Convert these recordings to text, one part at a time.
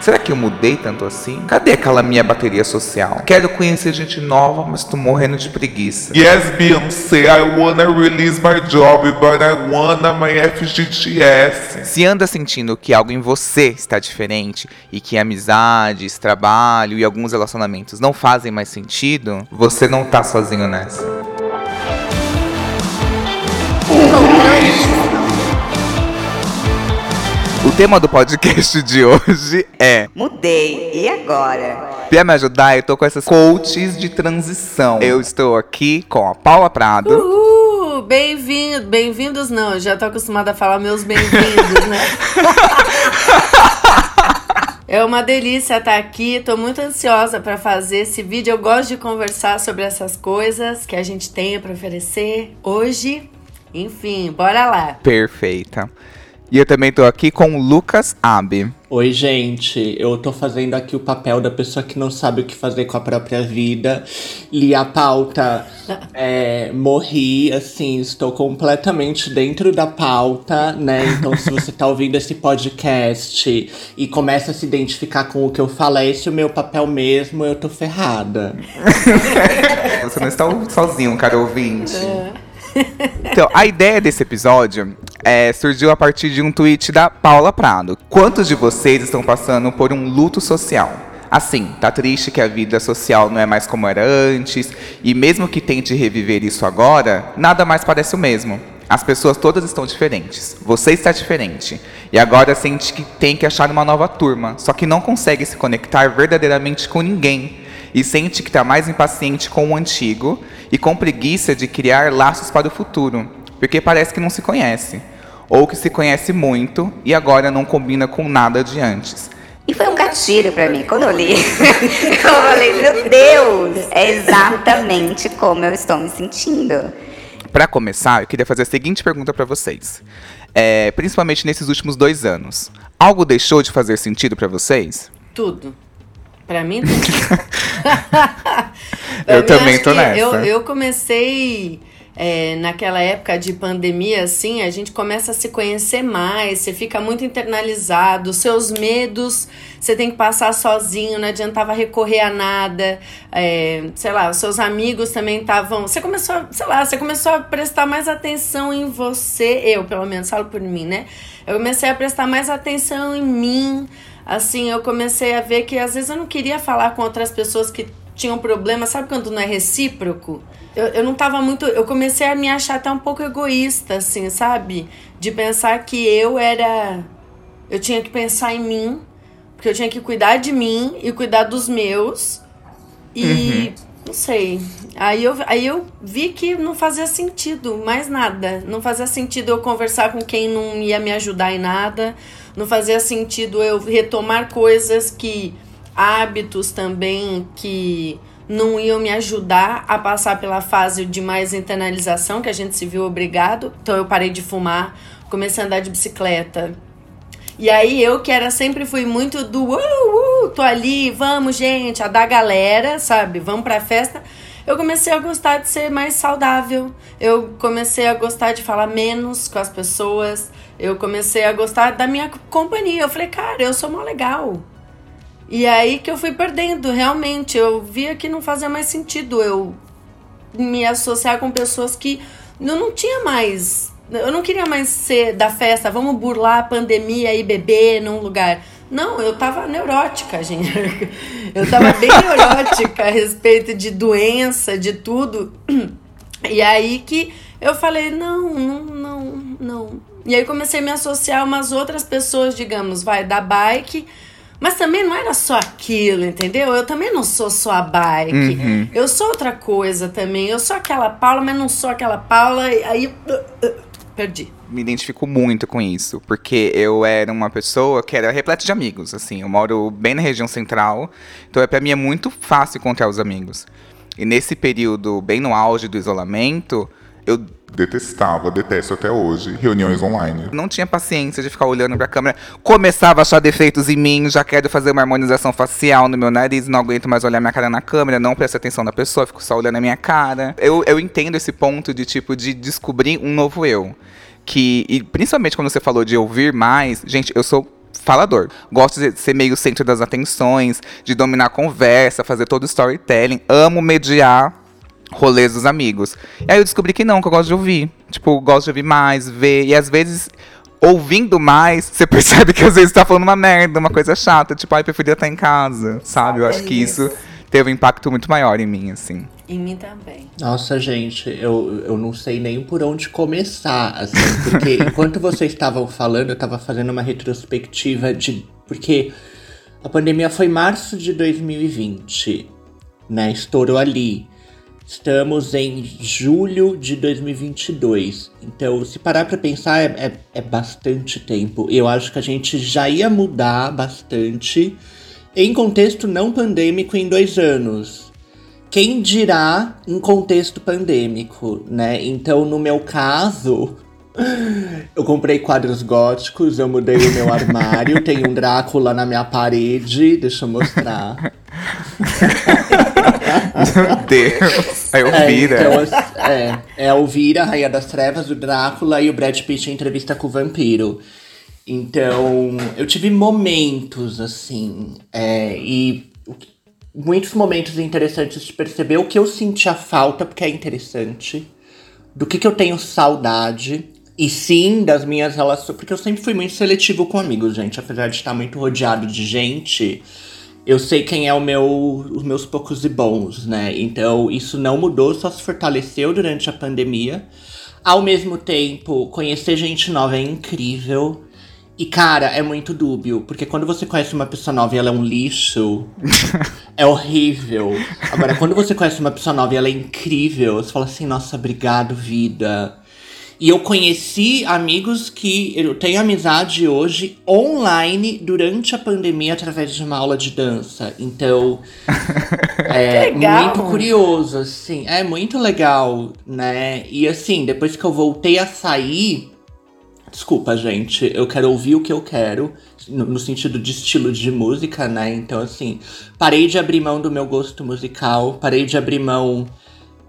Será que eu mudei tanto assim? Cadê aquela minha bateria social? Quero conhecer gente nova, mas tô morrendo de preguiça. Yes, Beyoncé, I wanna release my job, but I wanna my FGTS. Se anda sentindo que algo em você está diferente e que amizades, trabalho e alguns relacionamentos não fazem mais sentido, você não tá sozinho nessa. O tema do podcast de hoje é Mudei. E agora? Pra me ajudar, eu tô com essas coaches de transição. Eu estou aqui com a Paula Prado. Uhul! Bem-vindo, bem-vindos não, eu já tô acostumada a falar meus bem-vindos, né? É uma delícia estar aqui, tô muito ansiosa para fazer esse vídeo. Eu gosto de conversar sobre essas coisas que a gente tem para oferecer hoje. Enfim, bora lá. Perfeita. E eu também tô aqui com o Lucas Abe. Oi, gente. Eu tô fazendo aqui o papel da pessoa que não sabe o que fazer com a própria vida. Li a pauta, é, morri, assim, estou completamente dentro da pauta, né? Então, se você tá ouvindo esse podcast e começa a se identificar com o que eu falo, é esse o meu papel mesmo, eu tô ferrada. Você não está sozinho, cara ouvinte. Então, a ideia desse episódio é, surgiu a partir de um tweet da Paula Prado. Quantos de vocês estão passando por um luto social? Assim, tá triste que a vida social não é mais como era antes, e mesmo que tente reviver isso agora, nada mais parece o mesmo. As pessoas todas estão diferentes. Você está diferente. E agora sente que tem que achar uma nova turma, só que não consegue se conectar verdadeiramente com ninguém e sente que está mais impaciente com o antigo e com preguiça de criar laços para o futuro, porque parece que não se conhece, ou que se conhece muito e agora não combina com nada de antes. E foi um gatilho pra mim. Quando eu li, eu falei, meu Deus, é exatamente como eu estou me sentindo. Para começar, eu queria fazer a seguinte pergunta para vocês. É, principalmente nesses últimos dois anos, algo deixou de fazer sentido para vocês? Tudo. Pra mim, tudo. Eu mim, também tô nessa. Eu, eu comecei é, naquela época de pandemia, assim, a gente começa a se conhecer mais, você fica muito internalizado, seus medos você tem que passar sozinho, não adiantava recorrer a nada, é, sei lá, os seus amigos também estavam. Você começou, sei lá, você começou a prestar mais atenção em você, eu pelo menos falo por mim, né? Eu comecei a prestar mais atenção em mim, assim, eu comecei a ver que às vezes eu não queria falar com outras pessoas que tinham problema, sabe quando não é recíproco? Eu, eu não tava muito. Eu comecei a me achar até um pouco egoísta, assim, sabe? De pensar que eu era. Eu tinha que pensar em mim, porque eu tinha que cuidar de mim e cuidar dos meus. E. Não sei. Aí eu, aí eu vi que não fazia sentido mais nada. Não fazia sentido eu conversar com quem não ia me ajudar em nada. Não fazia sentido eu retomar coisas que. hábitos também que não iam me ajudar a passar pela fase de mais internalização, que a gente se viu obrigado. Então eu parei de fumar, comecei a andar de bicicleta. E aí eu que era sempre fui muito do uh, uh, tô ali, vamos gente, a da galera, sabe? Vamos pra festa. Eu comecei a gostar de ser mais saudável. Eu comecei a gostar de falar menos com as pessoas. Eu comecei a gostar da minha companhia. Eu falei, cara, eu sou mó legal. E aí que eu fui perdendo, realmente. Eu via que não fazia mais sentido eu me associar com pessoas que eu não tinha mais. Eu não queria mais ser da festa, vamos burlar a pandemia e beber num lugar. Não, eu tava neurótica, gente. Eu tava bem neurótica a respeito de doença, de tudo. E aí que eu falei, não, não, não, não. E aí comecei a me associar a umas outras pessoas, digamos, vai, da bike. Mas também não era só aquilo, entendeu? Eu também não sou só a bike. Uhum. Eu sou outra coisa também. Eu sou aquela Paula, mas não sou aquela Paula. E aí. uh, uh, perdi. Me identifico muito com isso, porque eu era uma pessoa que era repleta de amigos, assim. Eu moro bem na região central, então é, pra mim é muito fácil encontrar os amigos. E nesse período, bem no auge do isolamento, eu Detestava, detesto até hoje, reuniões online. não tinha paciência de ficar olhando pra câmera. Começava a achar defeitos em mim, já quero fazer uma harmonização facial no meu nariz, não aguento mais olhar minha cara na câmera, não presto atenção na pessoa, fico só olhando a minha cara. Eu, eu entendo esse ponto de tipo de descobrir um novo eu. Que, e principalmente quando você falou de ouvir mais, gente, eu sou falador. Gosto de ser meio centro das atenções, de dominar a conversa, fazer todo o storytelling. Amo mediar rolês dos amigos. E aí eu descobri que não, que eu gosto de ouvir. Tipo, gosto de ouvir mais, ver. E às vezes, ouvindo mais, você percebe que às vezes tá falando uma merda, uma coisa chata. Tipo, ai, preferia estar em casa, sabe? Eu acho que isso teve um impacto muito maior em mim, assim. Em mim também. Nossa, gente, eu, eu não sei nem por onde começar, assim, porque enquanto vocês estavam falando, eu tava fazendo uma retrospectiva de. Porque a pandemia foi março de 2020, né? Estourou ali. Estamos em julho de 2022. Então, se parar pra pensar, é, é, é bastante tempo. Eu acho que a gente já ia mudar bastante em contexto não pandêmico em dois anos. Quem dirá em contexto pandêmico, né? Então, no meu caso, eu comprei quadros góticos, eu mudei o meu armário, tem um Drácula na minha parede, deixa eu mostrar. Meu Deus. Aí eu É, então, é, é a Elvira, Rainha das Trevas, o Drácula e o Brad Pitt em entrevista com o vampiro. Então, eu tive momentos, assim, é, e muitos momentos interessantes de perceber o que eu sentia falta, porque é interessante, do que, que eu tenho saudade, e sim das minhas relações, porque eu sempre fui muito seletivo com amigos, gente, apesar de estar muito rodeado de gente. Eu sei quem é o meu, os meus poucos e bons, né? Então isso não mudou, só se fortaleceu durante a pandemia. Ao mesmo tempo, conhecer gente nova é incrível. E, cara, é muito dúbio, porque quando você conhece uma pessoa nova e ela é um lixo, é horrível. Agora, quando você conhece uma pessoa nova e ela é incrível, você fala assim, nossa, obrigado, vida. E eu conheci amigos que eu tenho amizade hoje online durante a pandemia através de uma aula de dança. Então, é legal. muito curioso, assim. É muito legal, né? E assim, depois que eu voltei a sair, Desculpa, gente, eu quero ouvir o que eu quero, no, no sentido de estilo de música, né? Então, assim, parei de abrir mão do meu gosto musical, parei de abrir mão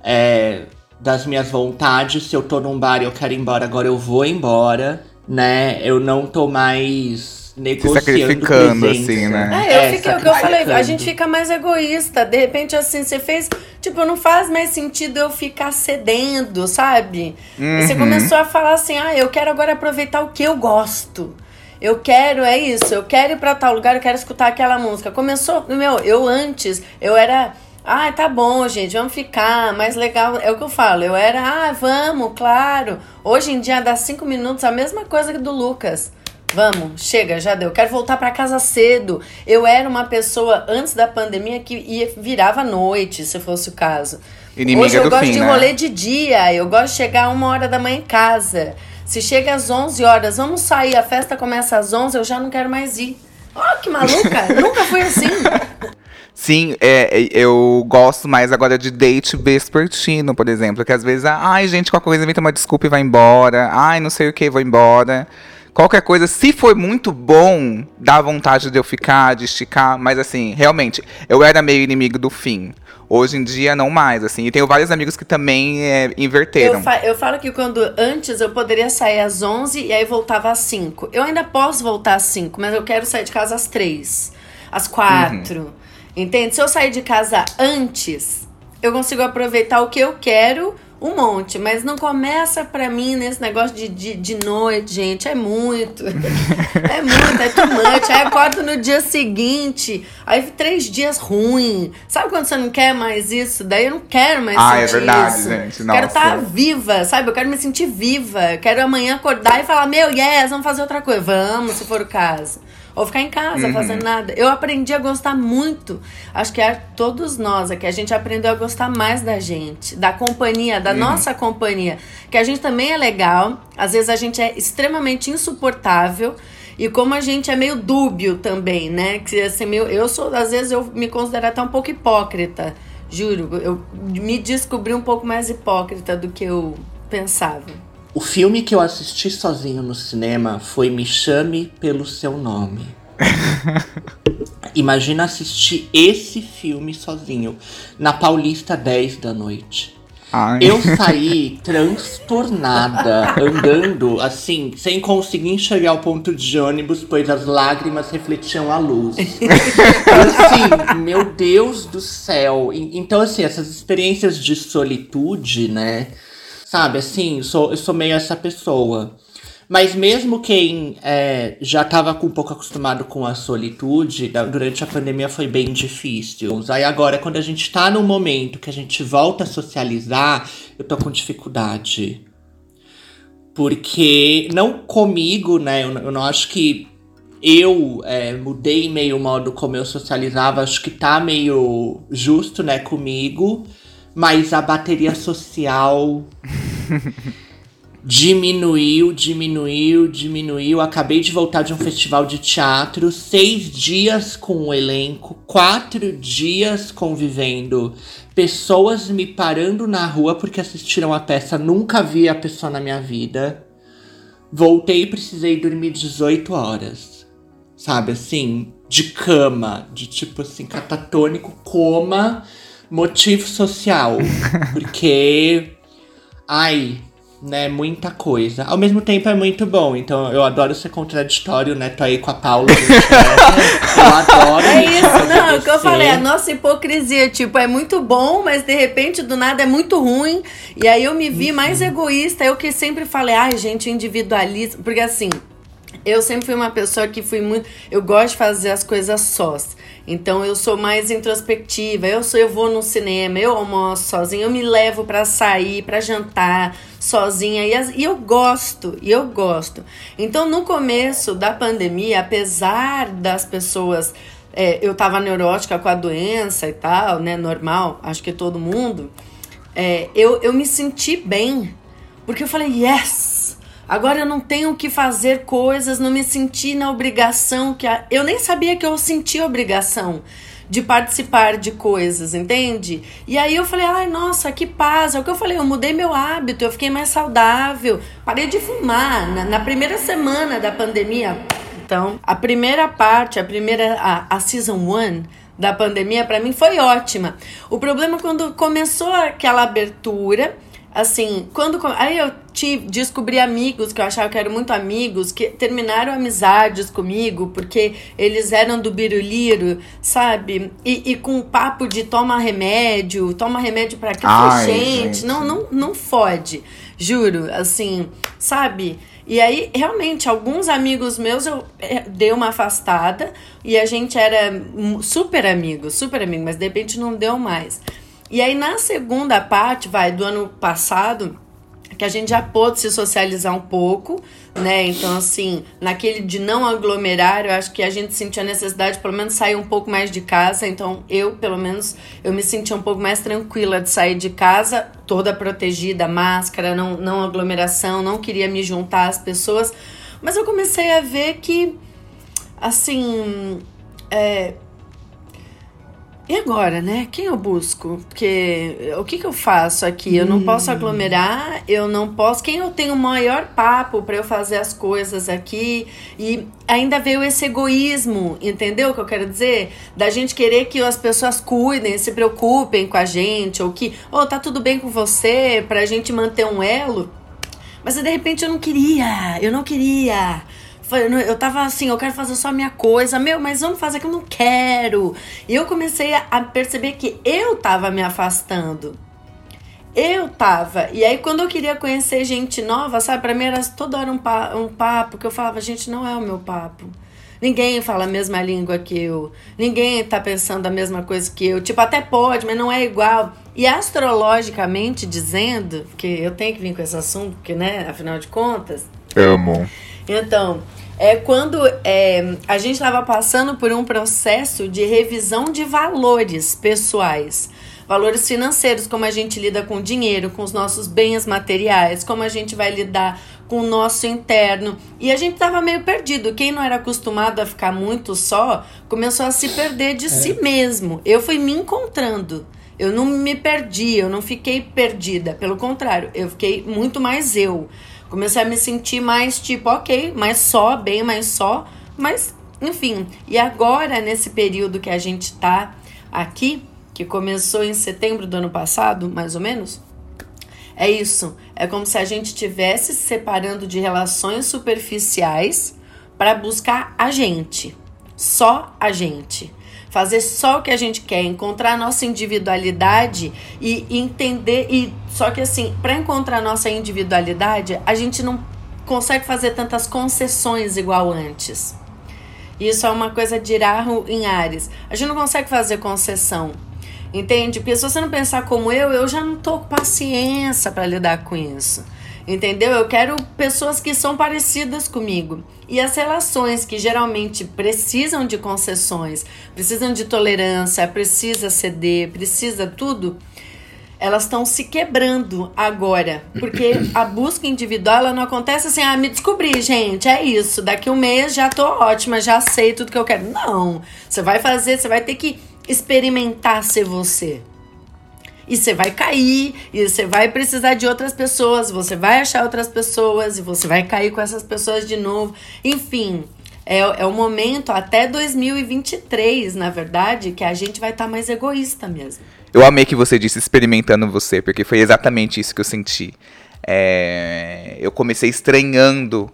é, das minhas vontades. Se eu tô num bar e eu quero ir embora, agora eu vou embora, né? Eu não tô mais negociando sacrificando, presença. assim, né? É, eu É, fiquei, o que eu falei, a sacrificando. gente fica mais egoísta. De repente, assim, você fez. Tipo, não faz mais sentido eu ficar cedendo, sabe? E você começou a falar assim: ah, eu quero agora aproveitar o que eu gosto. Eu quero, é isso, eu quero ir pra tal lugar, eu quero escutar aquela música. Começou, meu, eu antes, eu era. Ah, tá bom, gente, vamos ficar, mais legal. É o que eu falo. Eu era, ah, vamos, claro. Hoje em dia dá cinco minutos, a mesma coisa que do Lucas. Vamos, chega, já deu. Quero voltar pra casa cedo. Eu era uma pessoa antes da pandemia que ia, virava à noite, se fosse o caso. Inimiga Hoje eu gosto fim, de né? rolê de dia. Eu gosto de chegar uma hora da manhã em casa. Se chega às 11 horas, vamos sair, a festa começa às 11, eu já não quero mais ir. Ó, que maluca! Nunca fui assim. Sim, é, é, eu gosto mais agora de date vespertino, por exemplo. Que às vezes, ah, ai, gente, qualquer coisa inventa uma desculpa e vai embora. Ai, não sei o que, vou embora. Qualquer coisa, se for muito bom, dá vontade de eu ficar, de esticar. Mas assim, realmente, eu era meio inimigo do fim. Hoje em dia, não mais, assim. E tenho vários amigos que também é, inverteram. Eu, fa- eu falo que quando antes eu poderia sair às 11 e aí voltava às 5. Eu ainda posso voltar às 5, mas eu quero sair de casa às 3, às 4. Entende? Se eu sair de casa antes, eu consigo aproveitar o que eu quero um monte, mas não começa pra mim nesse negócio de, de, de noite, gente. É muito. é muito, é too much. Aí eu acordo no dia seguinte, aí três dias ruim. Sabe quando você não quer mais isso? Daí eu não quero mais Ah, é verdade, isso. gente, Quero nossa. estar viva, sabe? Eu quero me sentir viva. Quero amanhã acordar e falar, meu, yes, vamos fazer outra coisa. Vamos, se for o caso. Ou ficar em casa Uhum. fazendo nada. Eu aprendi a gostar muito. Acho que é todos nós aqui. A gente aprendeu a gostar mais da gente, da companhia, Uhum. da nossa companhia. Que a gente também é legal. Às vezes a gente é extremamente insuportável. E como a gente é meio dúbio também, né? Que assim, meio, eu sou, às vezes eu me considero até um pouco hipócrita. Juro, eu me descobri um pouco mais hipócrita do que eu pensava. O filme que eu assisti sozinho no cinema foi Me Chame Pelo Seu Nome. Imagina assistir esse filme sozinho, na Paulista 10 da noite. Ai. Eu saí transtornada, andando assim, sem conseguir enxergar o ponto de ônibus, pois as lágrimas refletiam a luz. E, assim, meu Deus do céu. Então, assim, essas experiências de solitude, né? Sabe, assim, sou, eu sou meio essa pessoa. Mas mesmo quem é, já estava um pouco acostumado com a solitude, durante a pandemia foi bem difícil. Aí agora, quando a gente tá num momento que a gente volta a socializar, eu tô com dificuldade. Porque, não comigo, né? Eu, eu não acho que eu é, mudei meio o modo como eu socializava, acho que tá meio justo, né, comigo. Mas a bateria social diminuiu, diminuiu, diminuiu. Acabei de voltar de um festival de teatro, seis dias com o elenco, quatro dias convivendo, pessoas me parando na rua porque assistiram a peça, nunca vi a pessoa na minha vida. Voltei e precisei dormir 18 horas. Sabe assim? De cama, de tipo assim, catatônico, coma, motivo social. Porque. Ai, né, muita coisa. Ao mesmo tempo é muito bom, então eu adoro ser contraditório, né? Tô aí com a Paula. gente, né? eu adoro. É isso, não, é o que eu falei, a nossa hipocrisia, tipo, é muito bom, mas de repente do nada é muito ruim. E aí eu me vi mais egoísta, eu que sempre falei, ai, gente, individualista, porque assim, eu sempre fui uma pessoa que fui muito, eu gosto de fazer as coisas sós. Então eu sou mais introspectiva, eu sou eu vou no cinema, eu almoço sozinha, eu me levo pra sair, pra jantar sozinha e, as- e eu gosto, e eu gosto. Então no começo da pandemia, apesar das pessoas é, eu tava neurótica com a doença e tal, né? Normal, acho que todo mundo. É, eu, eu me senti bem. Porque eu falei, yes! Agora eu não tenho que fazer coisas, não me senti na obrigação que. A... Eu nem sabia que eu sentia obrigação de participar de coisas, entende? E aí eu falei, ai, nossa, que paz. É o que eu falei, eu mudei meu hábito, eu fiquei mais saudável, parei de fumar. Na, na primeira semana da pandemia, então, a primeira parte, a primeira, a, a season one da pandemia, pra mim foi ótima. O problema é quando começou aquela abertura, assim, quando. Aí eu tive, descobri amigos que eu achava que eram muito amigos, que terminaram amizades comigo, porque eles eram do biruliro, sabe? E, e com papo de toma remédio, toma remédio falei, Ai, gente, gente. não, não, não fode. Juro, assim, sabe? E aí, realmente, alguns amigos meus eu eh, dei uma afastada e a gente era super amigo, super amigo, mas de repente não deu mais. E aí, na segunda parte, vai, do ano passado, que a gente já pôde se socializar um pouco, né? Então, assim, naquele de não aglomerar, eu acho que a gente sentia a necessidade, de, pelo menos, sair um pouco mais de casa. Então, eu, pelo menos, eu me sentia um pouco mais tranquila de sair de casa, toda protegida, máscara, não, não aglomeração, não queria me juntar às pessoas. Mas eu comecei a ver que, assim, é, e agora, né? Quem eu busco? Porque o que, que eu faço aqui? Eu não posso aglomerar, eu não posso. Quem eu tenho o maior papo para eu fazer as coisas aqui? E ainda veio esse egoísmo, entendeu o que eu quero dizer? Da gente querer que as pessoas cuidem, se preocupem com a gente, ou que, oh, tá tudo bem com você, pra gente manter um elo. Mas de repente eu não queria, eu não queria. Eu tava assim, eu quero fazer só a minha coisa, meu, mas vamos fazer que eu não quero. E eu comecei a, a perceber que eu tava me afastando. Eu tava. E aí, quando eu queria conhecer gente nova, sabe, pra mim era toda hora um, pa um papo que eu falava, gente, não é o meu papo. Ninguém fala a mesma língua que eu. Ninguém tá pensando a mesma coisa que eu. Tipo, até pode, mas não é igual. E astrologicamente dizendo, porque eu tenho que vir com esse assunto, porque, né, afinal de contas, Amo. então, é quando é, a gente estava passando por um processo de revisão de valores pessoais. Valores financeiros, como a gente lida com o dinheiro, com os nossos bens materiais, como a gente vai lidar com o nosso interno. E a gente tava meio perdido. Quem não era acostumado a ficar muito só, começou a se perder de si mesmo. Eu fui me encontrando. Eu não me perdi, eu não fiquei perdida. Pelo contrário, eu fiquei muito mais eu. Comecei a me sentir mais tipo, ok, mais só, bem mais só, mas enfim. E agora, nesse período que a gente tá aqui, que começou em setembro do ano passado, mais ou menos, É isso. É como se a gente estivesse se separando de relações superficiais para buscar a gente. Só a gente. Fazer só o que a gente quer, encontrar a nossa individualidade e entender. E só que assim, para encontrar a nossa individualidade, a gente não consegue fazer tantas concessões igual antes. Isso é uma coisa de Iraho em Ares. A gente não consegue fazer concessão. Entende? Porque se você não pensar como eu, eu já não tô com paciência para lidar com isso. Entendeu? Eu quero pessoas que são parecidas comigo. E as relações que geralmente precisam de concessões, precisam de tolerância, precisa ceder, precisa tudo, elas estão se quebrando agora. Porque a busca individual ela não acontece assim, ah, me descobri, gente, é isso. Daqui um mês já tô ótima, já sei tudo que eu quero. Não. Você vai fazer, você vai ter que experimentar ser você. E você vai cair, e você vai precisar de outras pessoas, você vai achar outras pessoas, e você vai cair com essas pessoas de novo. Enfim, é, é o momento até 2023, na verdade, que a gente vai estar tá mais egoísta mesmo. Eu amei que você disse experimentando você, porque foi exatamente isso que eu senti. É, eu comecei estranhando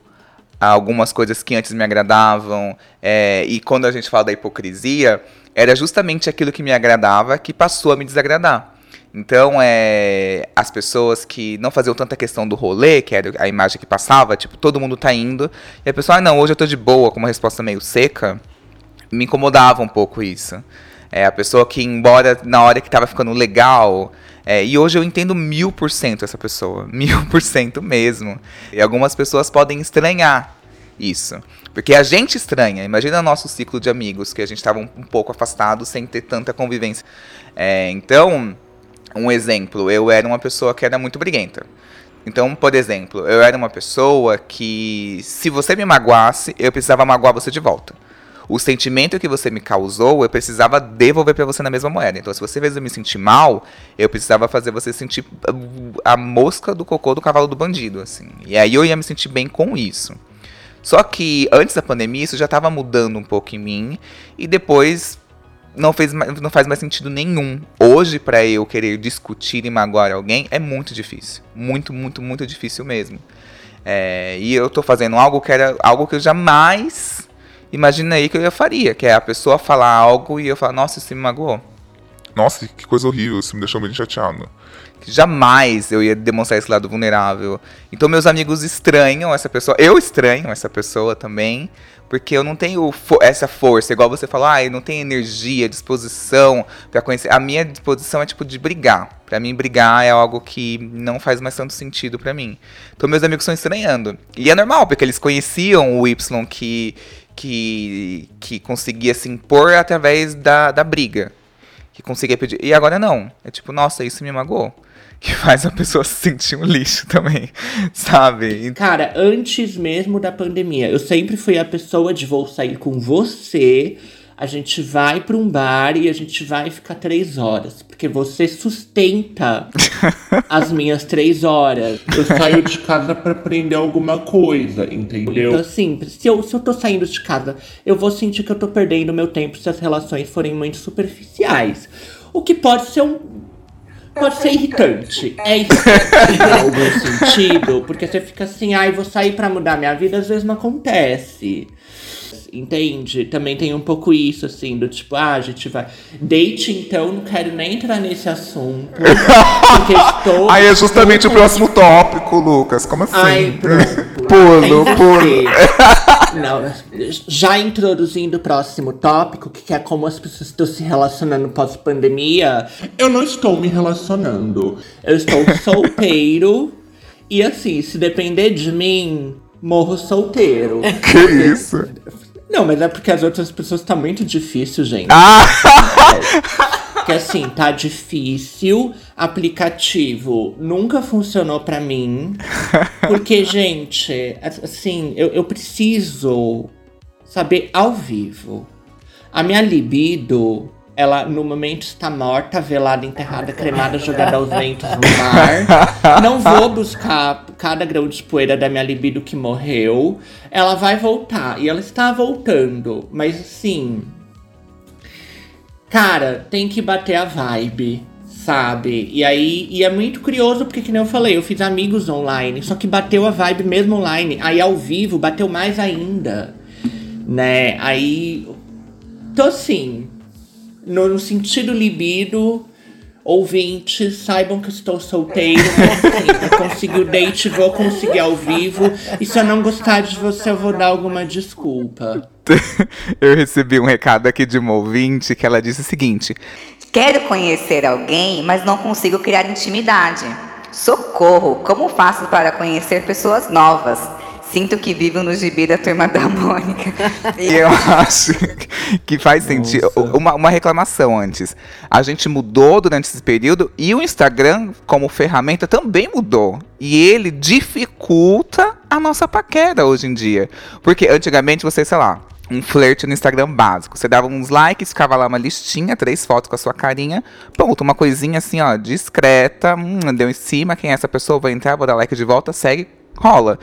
algumas coisas que antes me agradavam, é, e quando a gente fala da hipocrisia, era justamente aquilo que me agradava que passou a me desagradar. Então, é, as pessoas que não faziam tanta questão do rolê, que era a imagem que passava, tipo, todo mundo tá indo, e a pessoa, ah, não, hoje eu tô de boa, com uma resposta meio seca, me incomodava um pouco isso. É, a pessoa que, embora na hora que tava ficando legal, é, e hoje eu entendo mil por cento essa pessoa, mil por cento mesmo. E algumas pessoas podem estranhar isso. Porque a gente estranha. Imagina nosso ciclo de amigos, que a gente estava um, um, pouco afastado sem ter tanta convivência. É, então, um exemplo, eu era uma pessoa que era muito briguenta. Então, por exemplo, eu era uma pessoa que, se você me magoasse, eu precisava magoar você de volta o sentimento que você me causou, eu precisava devolver para você na mesma moeda. Então, se você fez eu me sentir mal, eu precisava fazer você sentir a mosca do cocô do cavalo do bandido, assim. E aí eu ia me sentir bem com isso. Só que antes da pandemia isso já estava mudando um pouco em mim e depois não, fez, não faz mais sentido nenhum. Hoje, para eu querer discutir e magoar alguém, é muito difícil. Muito, muito, muito difícil mesmo. É, e eu tô fazendo algo que era algo que eu jamais imagina aí que eu faria, que é a pessoa falar algo e eu falar, nossa, isso me magoou. Nossa, que coisa horrível, isso me deixou bem chateado. Jamais eu ia demonstrar esse lado vulnerável. Então meus amigos estranham essa pessoa. Eu estranho essa pessoa também. Porque eu não tenho fo essa força, igual você falou, ah, eu não tenho energia, disposição para conhecer. A minha disposição é tipo de brigar. Para mim, brigar é algo que não faz mais tanto sentido para mim. Então meus amigos estão estranhando. E é normal, porque eles conheciam o Y que, que, que conseguia se impor através da, da briga. Que conseguia pedir. E agora não. É tipo, nossa, isso me magoou. Que faz a pessoa se sentir um lixo também, sabe? Cara, antes mesmo da pandemia, eu sempre fui a pessoa de vou sair com você a gente vai para um bar e a gente vai ficar três horas. Porque você sustenta as minhas três horas. Eu saio de casa para aprender alguma coisa, entendeu? Então, assim, se eu, se eu tô saindo de casa, eu vou sentir que eu tô perdendo meu tempo se as relações forem muito superficiais. O que pode ser um pode ser irritante. É irritante em algum sentido, porque você fica assim, ai, ah, vou sair para mudar minha vida, às vezes não acontece entende? Também tem um pouco isso, assim, do tipo, ah, a gente vai. Date, então, não quero nem entrar nesse assunto. Porque estou. Aí é justamente o próximo tópico, Lucas. Como assim? Ai, pulo, pulo. Não, já introduzindo o próximo tópico, que é como as pessoas estão se relacionando pós-pandemia. Eu não estou me relacionando. Eu estou solteiro. e assim, se depender de mim, morro solteiro. Que isso? Não, mas é porque as outras pessoas tá muito difícil, gente. Ah! É, porque assim, tá difícil. Aplicativo nunca funcionou para mim. Porque, gente, assim, eu, eu preciso saber ao vivo. A minha libido ela no momento está morta, velada, enterrada, cremada, jogada aos ventos no mar. Não vou buscar cada grão de poeira da minha libido que morreu. Ela vai voltar e ela está voltando, mas assim, cara, tem que bater a vibe, sabe? E aí, e é muito curioso porque, que nem eu falei, eu fiz amigos online, só que bateu a vibe mesmo online. Aí ao vivo bateu mais ainda, né? Aí, tô assim, no, no sentido libido, ouvintes, saibam que estou solteiro, vou conseguir o date, vou conseguir ao vivo. E se eu não gostar de você, eu vou dar alguma desculpa. eu recebi um recado aqui de uma ouvinte que ela disse o seguinte: Quero conhecer alguém, mas não consigo criar intimidade. Socorro! Como faço para conhecer pessoas novas? Sinto que vivo no gibi da turma da Mônica. E eu acho que faz sentido. Uma, uma reclamação antes. A gente mudou durante esse período e o Instagram, como ferramenta, também mudou. E ele dificulta a nossa paquera hoje em dia. Porque antigamente você, sei lá, um flerte no Instagram básico. Você dava uns likes, ficava lá uma listinha, três fotos com a sua carinha. Pronto, uma coisinha assim, ó, discreta. Hum, deu em cima, quem é essa pessoa? Vou entrar, vou dar like de volta, segue, rola.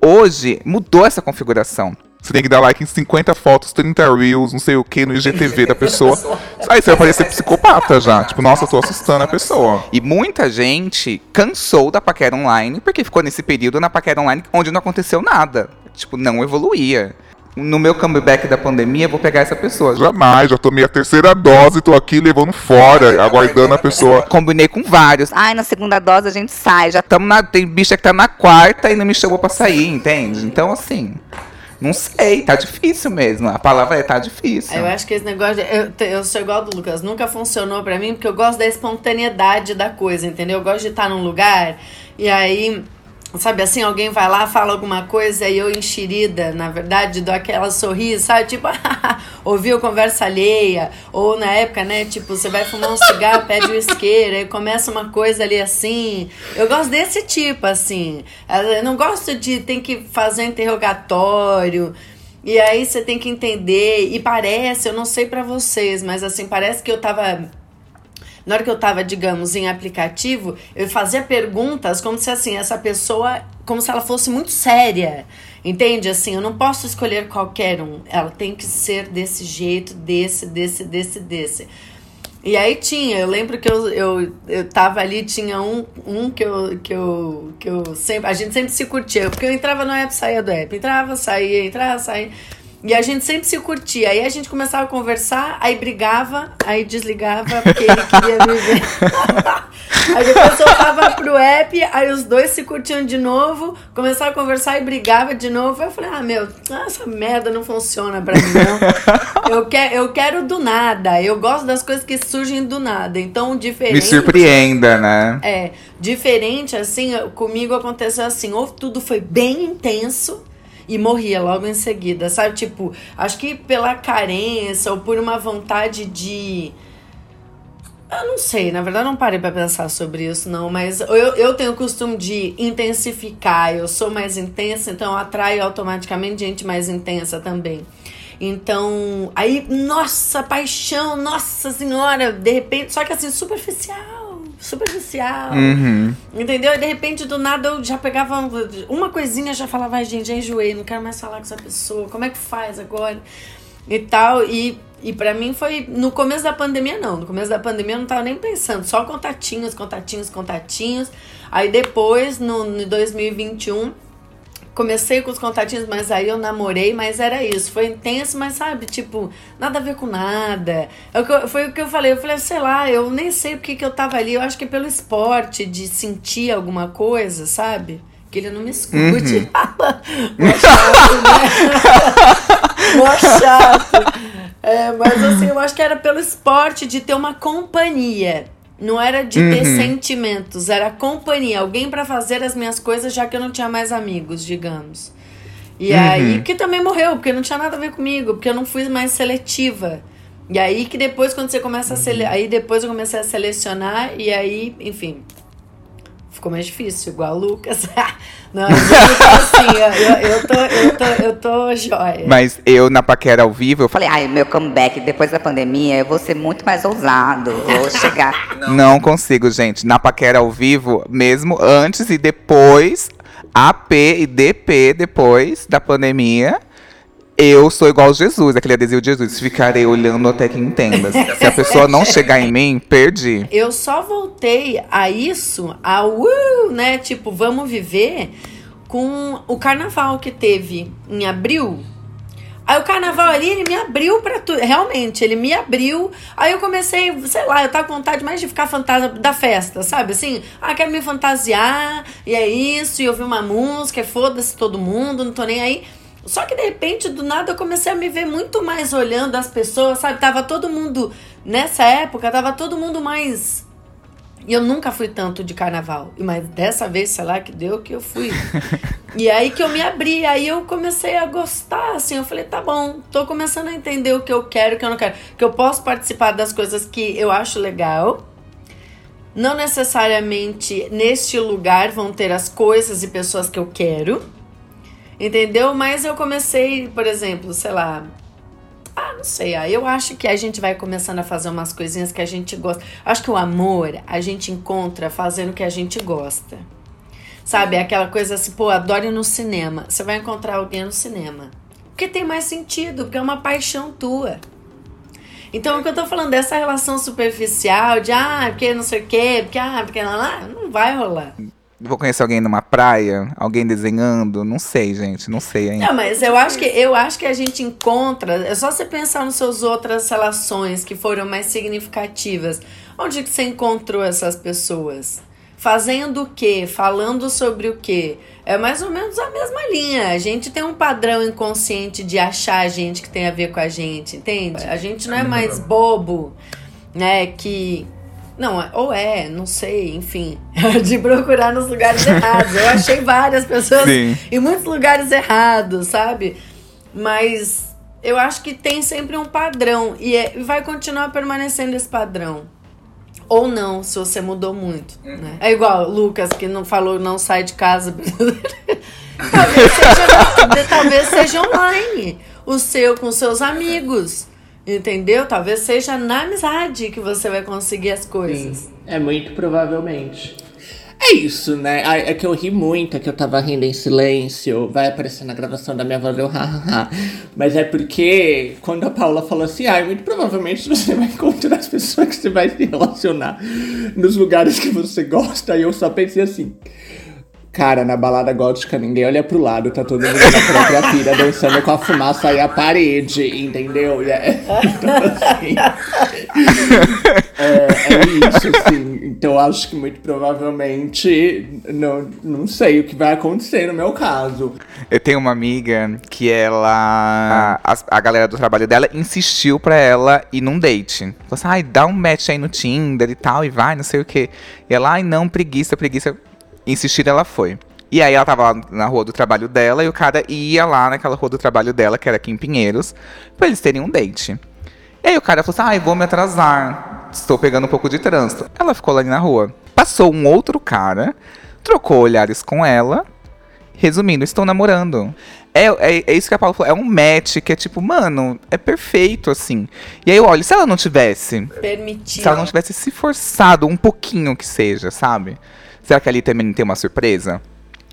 Hoje mudou essa configuração. Você tem que dar like em 50 fotos, 30 reels, não sei o que, no IGTV da pessoa. Aí você vai parecer psicopata já. Tipo, nossa, eu tô assustando a pessoa. E muita gente cansou da paquera online porque ficou nesse período na paquera online onde não aconteceu nada. Tipo, não evoluía no meu comeback da pandemia, vou pegar essa pessoa. Jamais, já tomei a terceira dose, tô aqui levando fora, aguardando a pessoa. Combinei com vários. Ai, na segunda dose a gente sai, já tamo na. Tem bicha que tá na quarta e não me chamou pra sair, entende? Então, assim. Não sei, tá difícil mesmo. A palavra é tá difícil. Eu acho que esse negócio. De, eu, eu sou igual do Lucas, nunca funcionou pra mim, porque eu gosto da espontaneidade da coisa, entendeu? Eu gosto de estar num lugar e aí Sabe assim, alguém vai lá, fala alguma coisa e eu enxerida, na verdade, dou aquela sorriso, sabe? Tipo, ouviu conversa alheia. Ou na época, né? Tipo, você vai fumar um cigarro, pede o isqueiro, aí começa uma coisa ali assim. Eu gosto desse tipo, assim. Eu não gosto de ter que fazer um interrogatório. E aí você tem que entender. E parece, eu não sei para vocês, mas assim, parece que eu tava na hora que eu tava, digamos, em aplicativo, eu fazia perguntas como se assim, essa pessoa, como se ela fosse muito séria. Entende? Assim, eu não posso escolher qualquer um. Ela tem que ser desse jeito, desse, desse, desse, desse. E aí tinha, eu lembro que eu, eu, eu tava ali, tinha um, um que, eu, que, eu, que eu sempre. A gente sempre se curtia, porque eu entrava no app, saía do app, entrava, saía, entrava, saía. E a gente sempre se curtia. Aí a gente começava a conversar, aí brigava, aí desligava porque ele queria me ver. aí depois eu tava pro app, aí os dois se curtiam de novo, começava a conversar e brigava de novo. Eu falei, ah, meu, essa merda não funciona pra mim, não. Eu, quer, eu quero do nada. Eu gosto das coisas que surgem do nada. Então, diferente. Me surpreenda, né? É. Diferente, assim, comigo aconteceu assim, ou tudo foi bem intenso e morria logo em seguida, sabe? Tipo, acho que pela carência ou por uma vontade de. Eu não sei, na verdade não parei para pensar sobre isso, não, mas eu, eu tenho o costume de intensificar, eu sou mais intensa, então eu atraio automaticamente gente mais intensa também. Então, aí, nossa, paixão, nossa senhora, de repente, só que assim, superficial superficial. Uhum. Entendeu? E de repente, do nada, eu já pegava uma coisinha, já falava, ai, gente, já enjoei, não quero mais falar com essa pessoa, como é que faz agora? E tal. E, e para mim foi no começo da pandemia, não. No começo da pandemia eu não tava nem pensando, só contatinhos, contatinhos, contatinhos. Aí depois, no, no 2021 comecei com os contatinhos, mas aí eu namorei, mas era isso. Foi intenso, mas sabe, tipo, nada a ver com nada. É foi o que eu falei. Eu falei, sei lá, eu nem sei porque que eu tava ali. Eu acho que pelo esporte, de sentir alguma coisa, sabe? Que ele não me escute. Uhum. Né? Mó chato. É, mas assim, eu acho que era pelo esporte de ter uma companhia. Não era de uhum. ter sentimentos, era companhia, alguém para fazer as minhas coisas, já que eu não tinha mais amigos, digamos. E uhum. aí que também morreu, porque não tinha nada a ver comigo, porque eu não fui mais seletiva. E aí que depois quando você começa a sele... aí depois eu comecei a selecionar e aí, enfim, ficou mais difícil, igual o Lucas. Não, eu tô assim, eu, eu, tô, eu, tô, eu tô jóia. Mas eu, na paquera ao vivo, eu falei, ai, meu comeback depois da pandemia, eu vou ser muito mais ousado, vou chegar. Não. Não consigo, gente. Na paquera ao vivo, mesmo antes e depois, AP e DP depois da pandemia, Eu sou igual Jesus, aquele adesivo de Jesus. Ficarei olhando até que entenda. Se a pessoa não chegar em mim, perdi. Eu só voltei a isso, ao uh, né? Tipo, vamos viver com o carnaval que teve em abril. Aí o carnaval ali, ele me abriu pra tudo. Realmente, ele me abriu. Aí eu comecei, sei lá, eu tava com vontade mais de ficar fantasma da festa, sabe? Assim, ah, quero me fantasiar, e é isso, e ouvir uma música, foda-se todo mundo, não tô nem aí. Só que de repente, do nada, eu comecei a me ver muito mais olhando as pessoas, sabe? Tava todo mundo, nessa época, tava todo mundo mais. E eu nunca fui tanto de carnaval. Mas dessa vez, sei lá, que deu que eu fui. e aí que eu me abri, aí eu comecei a gostar, assim. Eu falei, tá bom, tô começando a entender o que eu quero, o que eu não quero. Que eu posso participar das coisas que eu acho legal. Não necessariamente neste lugar vão ter as coisas e pessoas que eu quero Entendeu? Mas eu comecei, por exemplo, sei lá. Ah, não sei. Aí eu acho que a gente vai começando a fazer umas coisinhas que a gente gosta. Acho que o amor a gente encontra fazendo o que a gente gosta. Sabe? Aquela coisa assim, pô, adoro ir no cinema. Você vai encontrar alguém no cinema. Porque tem mais sentido, porque é uma paixão tua. Então, o que eu tô falando dessa relação superficial de ah, porque não sei o quê, porque ah, porque lá, lá, não vai rolar. Vou conhecer alguém numa praia, alguém desenhando, não sei, gente, não sei ainda. Não, mas eu acho que eu acho que a gente encontra, é só você pensar nas suas outras relações que foram mais significativas. Onde que você encontrou essas pessoas? Fazendo o quê? Falando sobre o quê? É mais ou menos a mesma linha. A gente tem um padrão inconsciente de achar a gente que tem a ver com a gente, entende? A gente não é mais bobo, né, que não, é, ou é, não sei, enfim, de procurar nos lugares errados. Eu achei várias pessoas Sim. em muitos lugares errados, sabe? Mas eu acho que tem sempre um padrão e é, vai continuar permanecendo esse padrão. Ou não, se você mudou muito. Uhum. Né? É igual o Lucas, que não falou não sai de casa. talvez, seja, talvez seja online. O seu com seus amigos. Entendeu? Talvez seja na amizade que você vai conseguir as coisas. Sim, é muito provavelmente. É isso, né? É que eu ri muito, é que eu tava rindo em silêncio. Vai aparecer na gravação da minha voz, eu hahaha. Mas é porque quando a Paula falou assim, ah, muito provavelmente você vai encontrar as pessoas que você vai se relacionar nos lugares que você gosta. Aí eu só pensei assim. Cara, na balada gótica ninguém olha pro lado, tá todo mundo na própria pira dançando com a fumaça e a parede, entendeu? É, então, assim, é, é, isso, assim. Então acho que muito provavelmente não, não sei o que vai acontecer no meu caso. Eu tenho uma amiga que ela. A, a galera do trabalho dela insistiu pra ela ir num date. Falou assim, ai, dá um match aí no Tinder e tal, e vai, não sei o quê. E ela, ai, não, preguiça, preguiça insistir, ela foi. E aí ela tava lá na rua do trabalho dela e o cara ia lá naquela rua do trabalho dela, que era aqui em Pinheiros, pra eles terem um date. E aí o cara falou assim: ai, ah, vou me atrasar. Estou pegando um pouco de trânsito. Ela ficou lá na rua. Passou um outro cara, trocou olhares com ela. Resumindo, estou namorando. É, é, é, isso que a Paula falou. É um match que é tipo, mano, é perfeito, assim. E aí eu olho, se ela não tivesse. Permitido. Se ela não tivesse se forçado um pouquinho que seja, sabe? Será que ali também tem uma surpresa?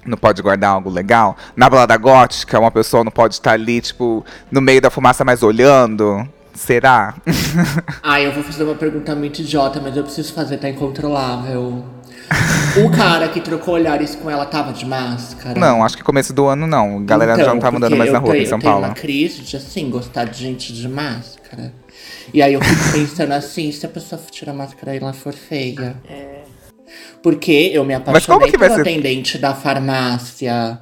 Não pode guardar algo legal? Na balada gótica, uma pessoa não pode estar ali, tipo, no meio da fumaça, mas olhando? Será? ah, eu vou fazer uma pergunta muito idiota, mas eu preciso fazer, tá incontrolável. o cara que trocou olhares com ela tava de máscara? Não, acho que começo do ano não. A galera então, já não tá andando mais na rua tenho, em São Paulo. Eu tenho uma crise de, assim, gostar de gente de máscara. E aí eu fico pensando assim, se a pessoa tirar a máscara e ela for feia. É. Porque eu me apaixonei pelo ser... atendente da farmácia.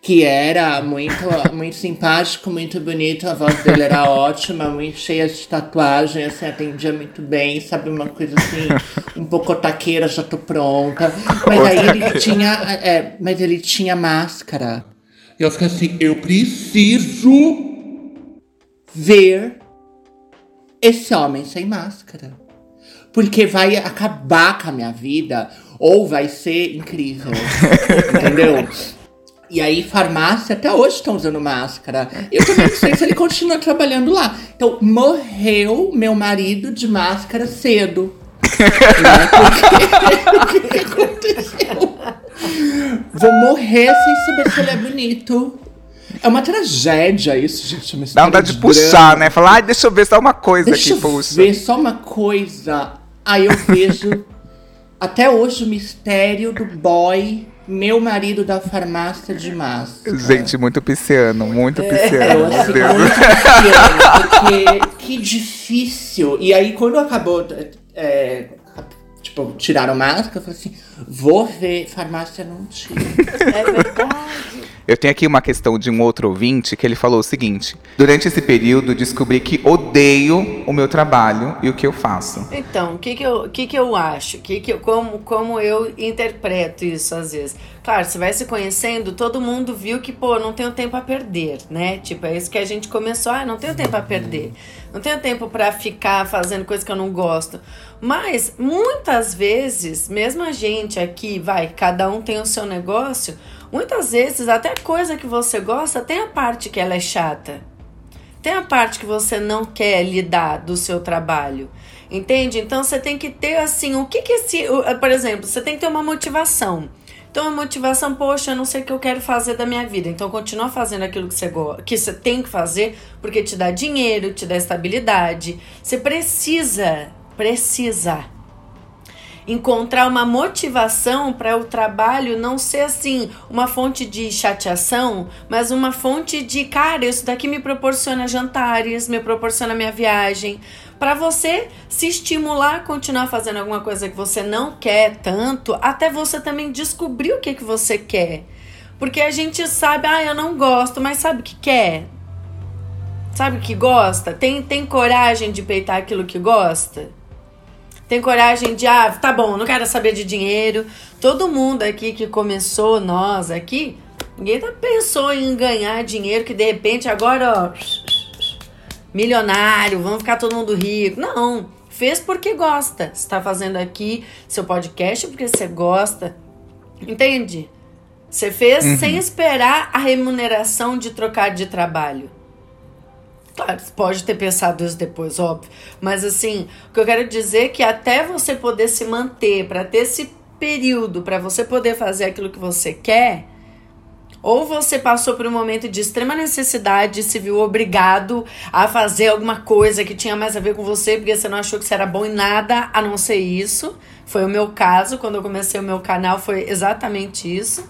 Que era muito, muito simpático, muito bonito, a voz dele era ótima, muito cheia de tatuagem, assim, atendia muito bem, sabe? Uma coisa assim, um pouco taqueira, já tô pronta. Mas aí ele tinha. É, mas ele tinha máscara. E eu fiquei assim, eu preciso ver esse homem sem máscara. Porque vai acabar com a minha vida ou vai ser incrível. entendeu? E aí, farmácia, até hoje estão usando máscara. Eu também não sei se ele continua trabalhando lá. Então, morreu meu marido de máscara cedo. né? Porque, o que aconteceu? Vou morrer sem saber se ele é bonito. É uma tragédia isso, gente. Dá vontade de puxar, né? Falar, ai, deixa eu ver só uma coisa Deixa aqui, eu puxa. ver só uma coisa. Aí eu vejo até hoje o mistério do boy, meu marido da farmácia de máscara. Gente, muito pisciano, muito Eu pisciano. meu assim, Deus. muito ansiando, porque que difícil. E aí, quando acabou, é, tipo, tiraram máscara, eu falei assim, vou ver, farmácia não tira. É verdade. Eu tenho aqui uma questão de um outro ouvinte que ele falou o seguinte: Durante esse período, descobri que odeio o meu trabalho e o que eu faço. Então, o que, que, eu, o que, que eu acho? Que que eu, como, como eu interpreto isso às vezes? Claro, você vai se conhecendo, todo mundo viu que, pô, não tenho tempo a perder, né? Tipo, é isso que a gente começou, ah, não tenho tempo a perder. Não tenho tempo pra ficar fazendo coisa que eu não gosto. Mas, muitas vezes, mesmo a gente aqui, vai, cada um tem o seu negócio, muitas vezes, até coisa que você gosta, tem a parte que ela é chata. Tem a parte que você não quer lidar do seu trabalho. Entende? Então você tem que ter assim, o que que esse, o- por exemplo, você tem que ter uma motivação. Então a motivação, poxa, eu não sei o que eu quero fazer da minha vida. Então continua fazendo aquilo que você que você tem que fazer, porque te dá dinheiro, te dá estabilidade. Você precisa, precisa encontrar uma motivação para o trabalho não ser assim uma fonte de chateação, mas uma fonte de, cara, isso daqui me proporciona jantares, me proporciona minha viagem, para você se estimular a continuar fazendo alguma coisa que você não quer tanto, até você também descobrir o que que você quer. Porque a gente sabe, ah, eu não gosto, mas sabe o que quer? Sabe o que gosta? Tem, tem coragem de peitar aquilo que gosta? Tem coragem de, ah, tá bom, não quero saber de dinheiro. Todo mundo aqui que começou, nós aqui, ninguém tá pensou em ganhar dinheiro que de repente agora, ó, milionário, vamos ficar todo mundo rico. Não, fez porque gosta. Você tá fazendo aqui seu podcast porque você gosta. Entende? Você fez sem esperar a remuneração de trocar de trabalho. Claro, pode ter pensado isso depois, óbvio. Mas assim, o que eu quero dizer é que até você poder se manter, para ter esse período, para você poder fazer aquilo que você quer, ou você passou por um momento de extrema necessidade e se viu obrigado a fazer alguma coisa que tinha mais a ver com você, porque você não achou que você era bom em nada a não ser isso. Foi o meu caso, quando eu comecei o meu canal, foi exatamente isso.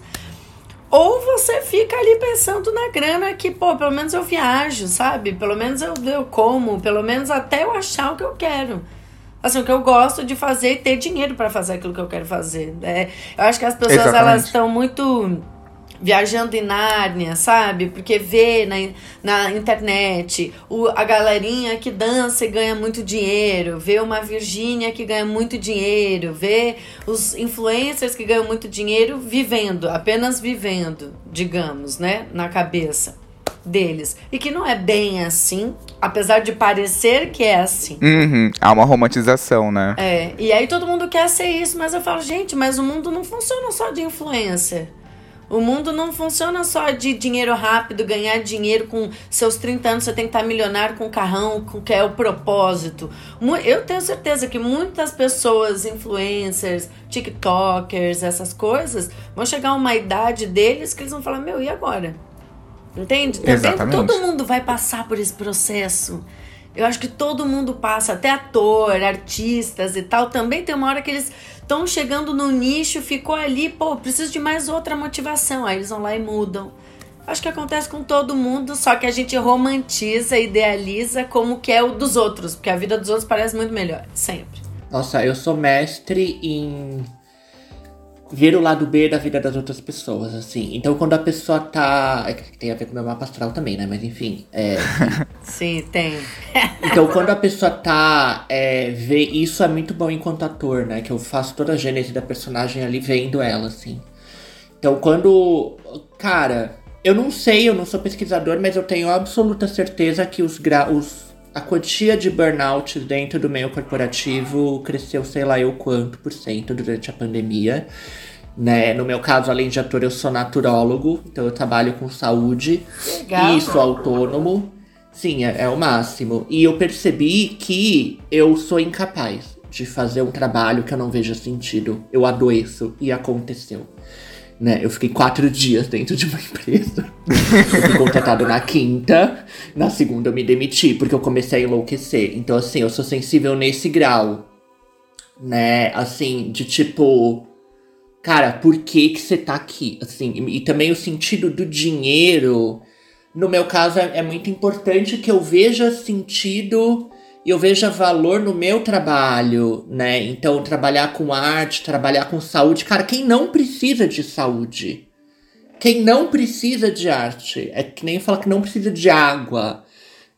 Ou você fica ali pensando na grana que, pô, pelo menos eu viajo, sabe? Pelo menos eu, eu como, pelo menos até eu achar o que eu quero. Assim, o que eu gosto de fazer e ter dinheiro para fazer aquilo que eu quero fazer. É, eu acho que as pessoas, Exatamente. elas estão muito viajando em Nárnia, sabe? Porque vê na, na internet o, a galerinha que dança e ganha muito dinheiro, vê uma Virgínia que ganha muito dinheiro, vê os influencers que ganham muito dinheiro vivendo, apenas vivendo, digamos, né? Na cabeça deles. E que não é bem assim, apesar de parecer que é assim. Uhum, há uma romantização, né? É, e aí todo mundo quer ser isso, mas eu falo, gente, mas o mundo não funciona só de influência. O mundo não funciona só de dinheiro rápido, ganhar dinheiro com seus 30 anos, você tem que estar milionário com carrão, com que é o propósito. Eu tenho certeza que muitas pessoas, influencers, TikTokers, essas coisas, vão chegar a uma idade deles que eles vão falar, meu, e agora? Entende? Também Exatamente. todo mundo vai passar por esse processo. Eu acho que todo mundo passa, até ator, artistas e tal. Também tem uma hora que eles estão chegando no nicho, ficou ali, pô, preciso de mais outra motivação. Aí eles vão lá e mudam. Acho que acontece com todo mundo, só que a gente romantiza, idealiza como que é o dos outros, porque a vida dos outros parece muito melhor, sempre. Nossa, eu sou mestre em ver o lado B da vida das outras pessoas, assim. Então, quando a pessoa tá. é que Tem a ver com o meu mapa astral também, né? Mas enfim. É, Sim, tem. Então, quando a pessoa tá. É, vê, isso é muito bom enquanto ator, né? Que eu faço toda a gênese da personagem ali vendo ela, assim. Então, quando. Cara, eu não sei, eu não sou pesquisador, mas eu tenho absoluta certeza que os, gra os a quantia de burnout dentro do meio corporativo cresceu, sei lá eu quanto por cento durante a pandemia. Né? No meu caso, além de ator, eu sou naturólogo, então eu trabalho com saúde Legal. e sou autônomo. Sim, é, é o máximo. E eu percebi que eu sou incapaz de fazer um trabalho que eu não veja sentido. Eu adoeço e aconteceu. né? Eu fiquei quatro dias dentro de uma empresa. eu fui contratado na quinta, na segunda eu me demiti, porque eu comecei a enlouquecer. Então, assim, eu sou sensível nesse grau, né? Assim, de tipo. Cara, por que que você tá aqui? Assim, e também o sentido do dinheiro. No meu caso, é, é muito importante que eu veja sentido e eu veja valor no meu trabalho, né? Então, trabalhar com arte, trabalhar com saúde. Cara, quem não precisa de saúde? Quem não precisa de arte? É que nem falar que não precisa de água,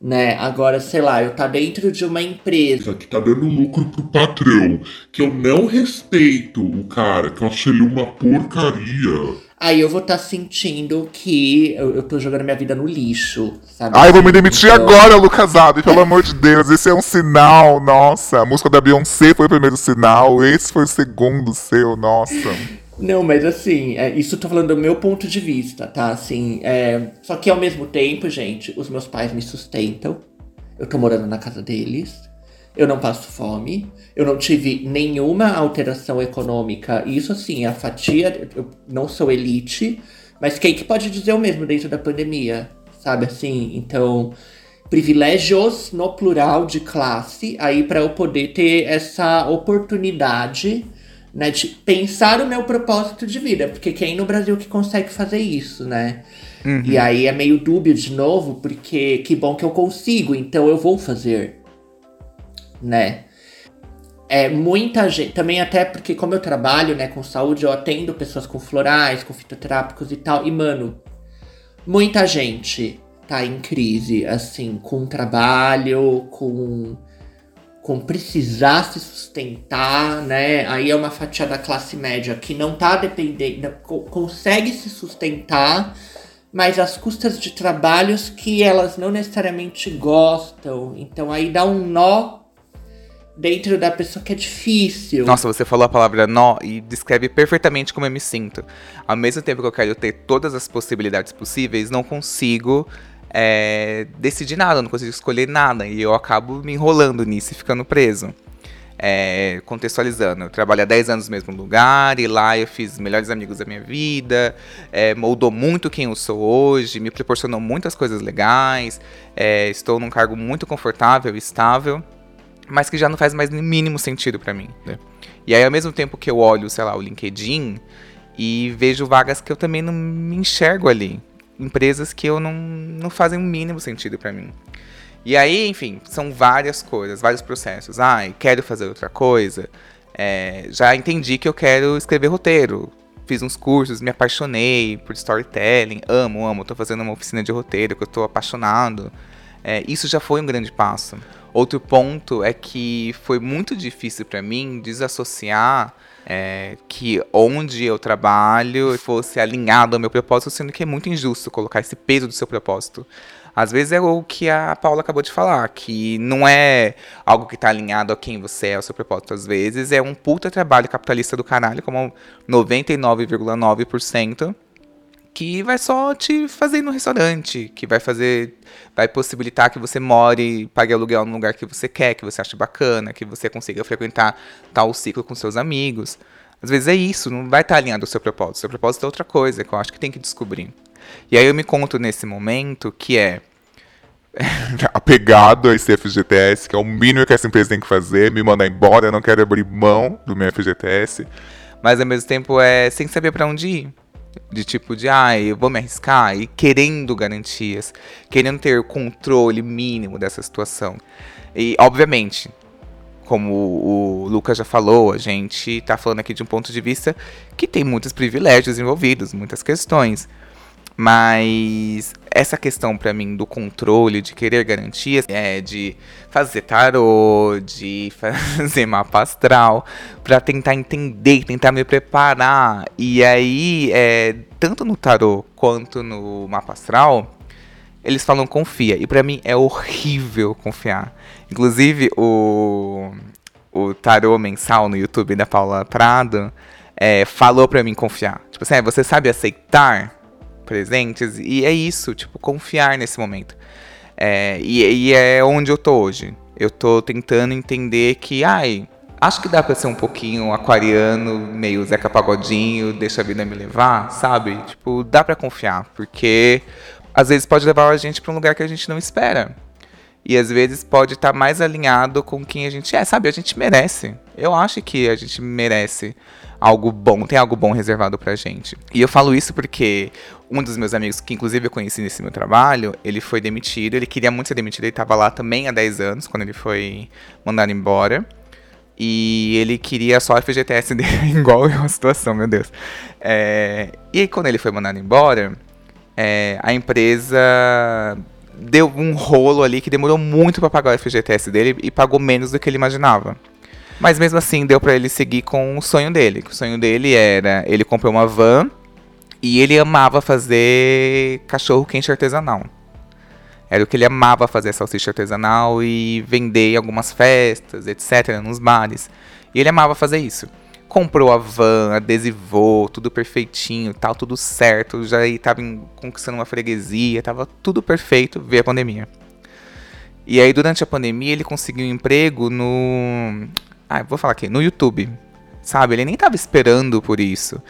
né? Agora, sei lá, eu tá dentro de uma empresa que tá dando lucro pro patrão, que eu não respeito o cara, que eu acho ele uma porcaria aí eu vou estar tá sentindo que eu, eu tô jogando minha vida no lixo, sabe? Ai, vou me demitir então... agora, Lucas Abe, pelo amor de Deus. Esse é um sinal, nossa. A música da Beyoncé foi o primeiro sinal, esse foi o segundo seu, nossa. Não, mas assim, é, isso tô falando do meu ponto de vista, tá? Assim, é, só que ao mesmo tempo, gente, os meus pais me sustentam. Eu tô morando na casa deles. Eu não passo fome eu não tive nenhuma alteração econômica. Isso assim, a fatia, eu não sou elite, mas quem que pode dizer o mesmo dentro da pandemia? Sabe assim? Então, privilégios no plural de classe, aí para eu poder ter essa oportunidade, né, de pensar o meu propósito de vida, porque quem no Brasil que consegue fazer isso, né? Uhum. E aí é meio dúbio de novo, porque que bom que eu consigo, então eu vou fazer, né? é, muita gente, também até porque como eu trabalho, né, com saúde, eu atendo pessoas com florais, com fitoterápicos e tal, e mano, muita gente tá em crise, assim, com trabalho, com com precisar se sustentar, né? Aí é uma fatia da classe média que não tá dependendo, consegue se sustentar, mas às custas de trabalhos que elas não necessariamente gostam. Então aí dá um nó dentro da pessoa que é difícil. Nossa, você falou a palavra nó e descreve perfeitamente como eu me sinto. Ao mesmo tempo que eu quero ter todas as possibilidades possíveis, não consigo é, decidir nada, não consigo escolher nada. E eu acabo me enrolando nisso e ficando preso. É, contextualizando, eu trabalho há 10 anos no mesmo lugar e lá eu fiz melhores amigos da minha vida, é, moldou muito quem eu sou hoje, me proporcionou muitas coisas legais, é, estou num cargo muito confortável estável mas que já não faz mais no mínimo sentido para mim. Né? E aí, ao mesmo tempo que eu olho, sei lá, o LinkedIn e vejo vagas que eu também não me enxergo ali, empresas que eu não, não fazem o mínimo sentido para mim. E aí, enfim, são várias coisas, vários processos. Ai, quero fazer outra coisa. É, já entendi que eu quero escrever roteiro. Fiz uns cursos, me apaixonei por storytelling. Amo, amo. Tô fazendo uma oficina de roteiro que eu tô apaixonado. É, isso já foi um grande passo. Outro ponto é que foi muito difícil para mim desassociar é, que onde eu trabalho fosse alinhado ao meu propósito, sendo que é muito injusto colocar esse peso do seu propósito. Às vezes é o que a Paula acabou de falar, que não é algo que está alinhado a quem você é, ao seu propósito. Às vezes é um puta trabalho capitalista do caralho, como 99,9% que vai só te fazer ir no restaurante, que vai fazer, vai possibilitar que você more, pague aluguel no lugar que você quer, que você acha bacana, que você consiga frequentar tal ciclo com seus amigos. Às vezes é isso, não vai estar alinhado ao seu propósito. Seu propósito é outra coisa, que eu acho que tem que descobrir. E aí eu me conto nesse momento que é apegado a esse FGTS, que é o mínimo que essa empresa tem que fazer, me mandar embora, eu não quero abrir mão do meu FGTS. Mas ao mesmo tempo é sem saber para onde ir. De tipo de, ah, eu vou me arriscar e querendo garantias, querendo ter controle mínimo dessa situação. E, obviamente, como o Lucas já falou, a gente tá falando aqui de um ponto de vista que tem muitos privilégios envolvidos, muitas questões. Mas essa questão para mim do controle, de querer garantias, é de fazer tarô, de fazer mapa astral, para tentar entender, tentar me preparar. E aí, é, tanto no tarô quanto no mapa astral, eles falam confia. E para mim é horrível confiar. Inclusive, o, o tarô mensal no YouTube da Paula Prado é, falou para mim confiar. Tipo assim, é, você sabe aceitar presentes. E é isso, tipo, confiar nesse momento. É, e, e, é onde eu tô hoje. Eu tô tentando entender que, ai, Acho que dá pra ser um pouquinho aquariano, meio Zeca Pagodinho, deixa a vida me levar, sabe? Tipo, dá pra confiar, porque às vezes pode levar a gente pra um lugar que a gente não espera. E às vezes pode estar tá mais alinhado com quem a gente é, sabe? A gente merece. Eu acho que a gente merece algo bom, tem algo bom reservado pra gente. E eu falo isso porque um dos meus amigos, que inclusive eu conheci nesse meu trabalho, ele foi demitido, ele queria muito ser demitido, ele estava lá também há 10 anos, quando ele foi mandado embora. E ele queria só a FGTS dele, igual a situação, meu Deus. É, e aí, quando ele foi mandado embora, é, a empresa deu um rolo ali que demorou muito para pagar o FGTS dele e pagou menos do que ele imaginava. Mas mesmo assim deu para ele seguir com o sonho dele. O sonho dele era, ele comprou uma van e ele amava fazer cachorro quente artesanal. Era o que ele amava fazer salsicha artesanal e vender em algumas festas, etc, nos bares. E ele amava fazer isso comprou a van, adesivou, tudo perfeitinho, tal, tudo certo, já estava conquistando uma freguesia, tava tudo perfeito, veio a pandemia. E aí durante a pandemia ele conseguiu um emprego no, ah, vou falar aqui, no YouTube. Sabe, ele nem estava esperando por isso.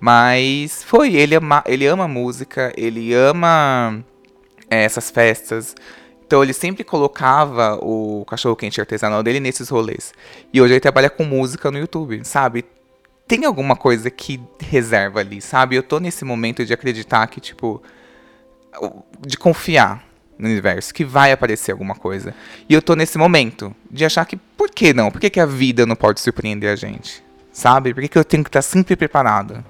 Mas foi, ele ama, ele ama música, ele ama é, essas festas. Então ele sempre colocava o cachorro quente artesanal dele nesses rolês. E hoje ele trabalha com música no YouTube, sabe? Tem alguma coisa que reserva ali, sabe? Eu tô nesse momento de acreditar que, tipo. De confiar no universo, que vai aparecer alguma coisa. E eu tô nesse momento de achar que, por que não? Por que, que a vida não pode surpreender a gente? Sabe? Por que, que eu tenho que estar sempre preparado?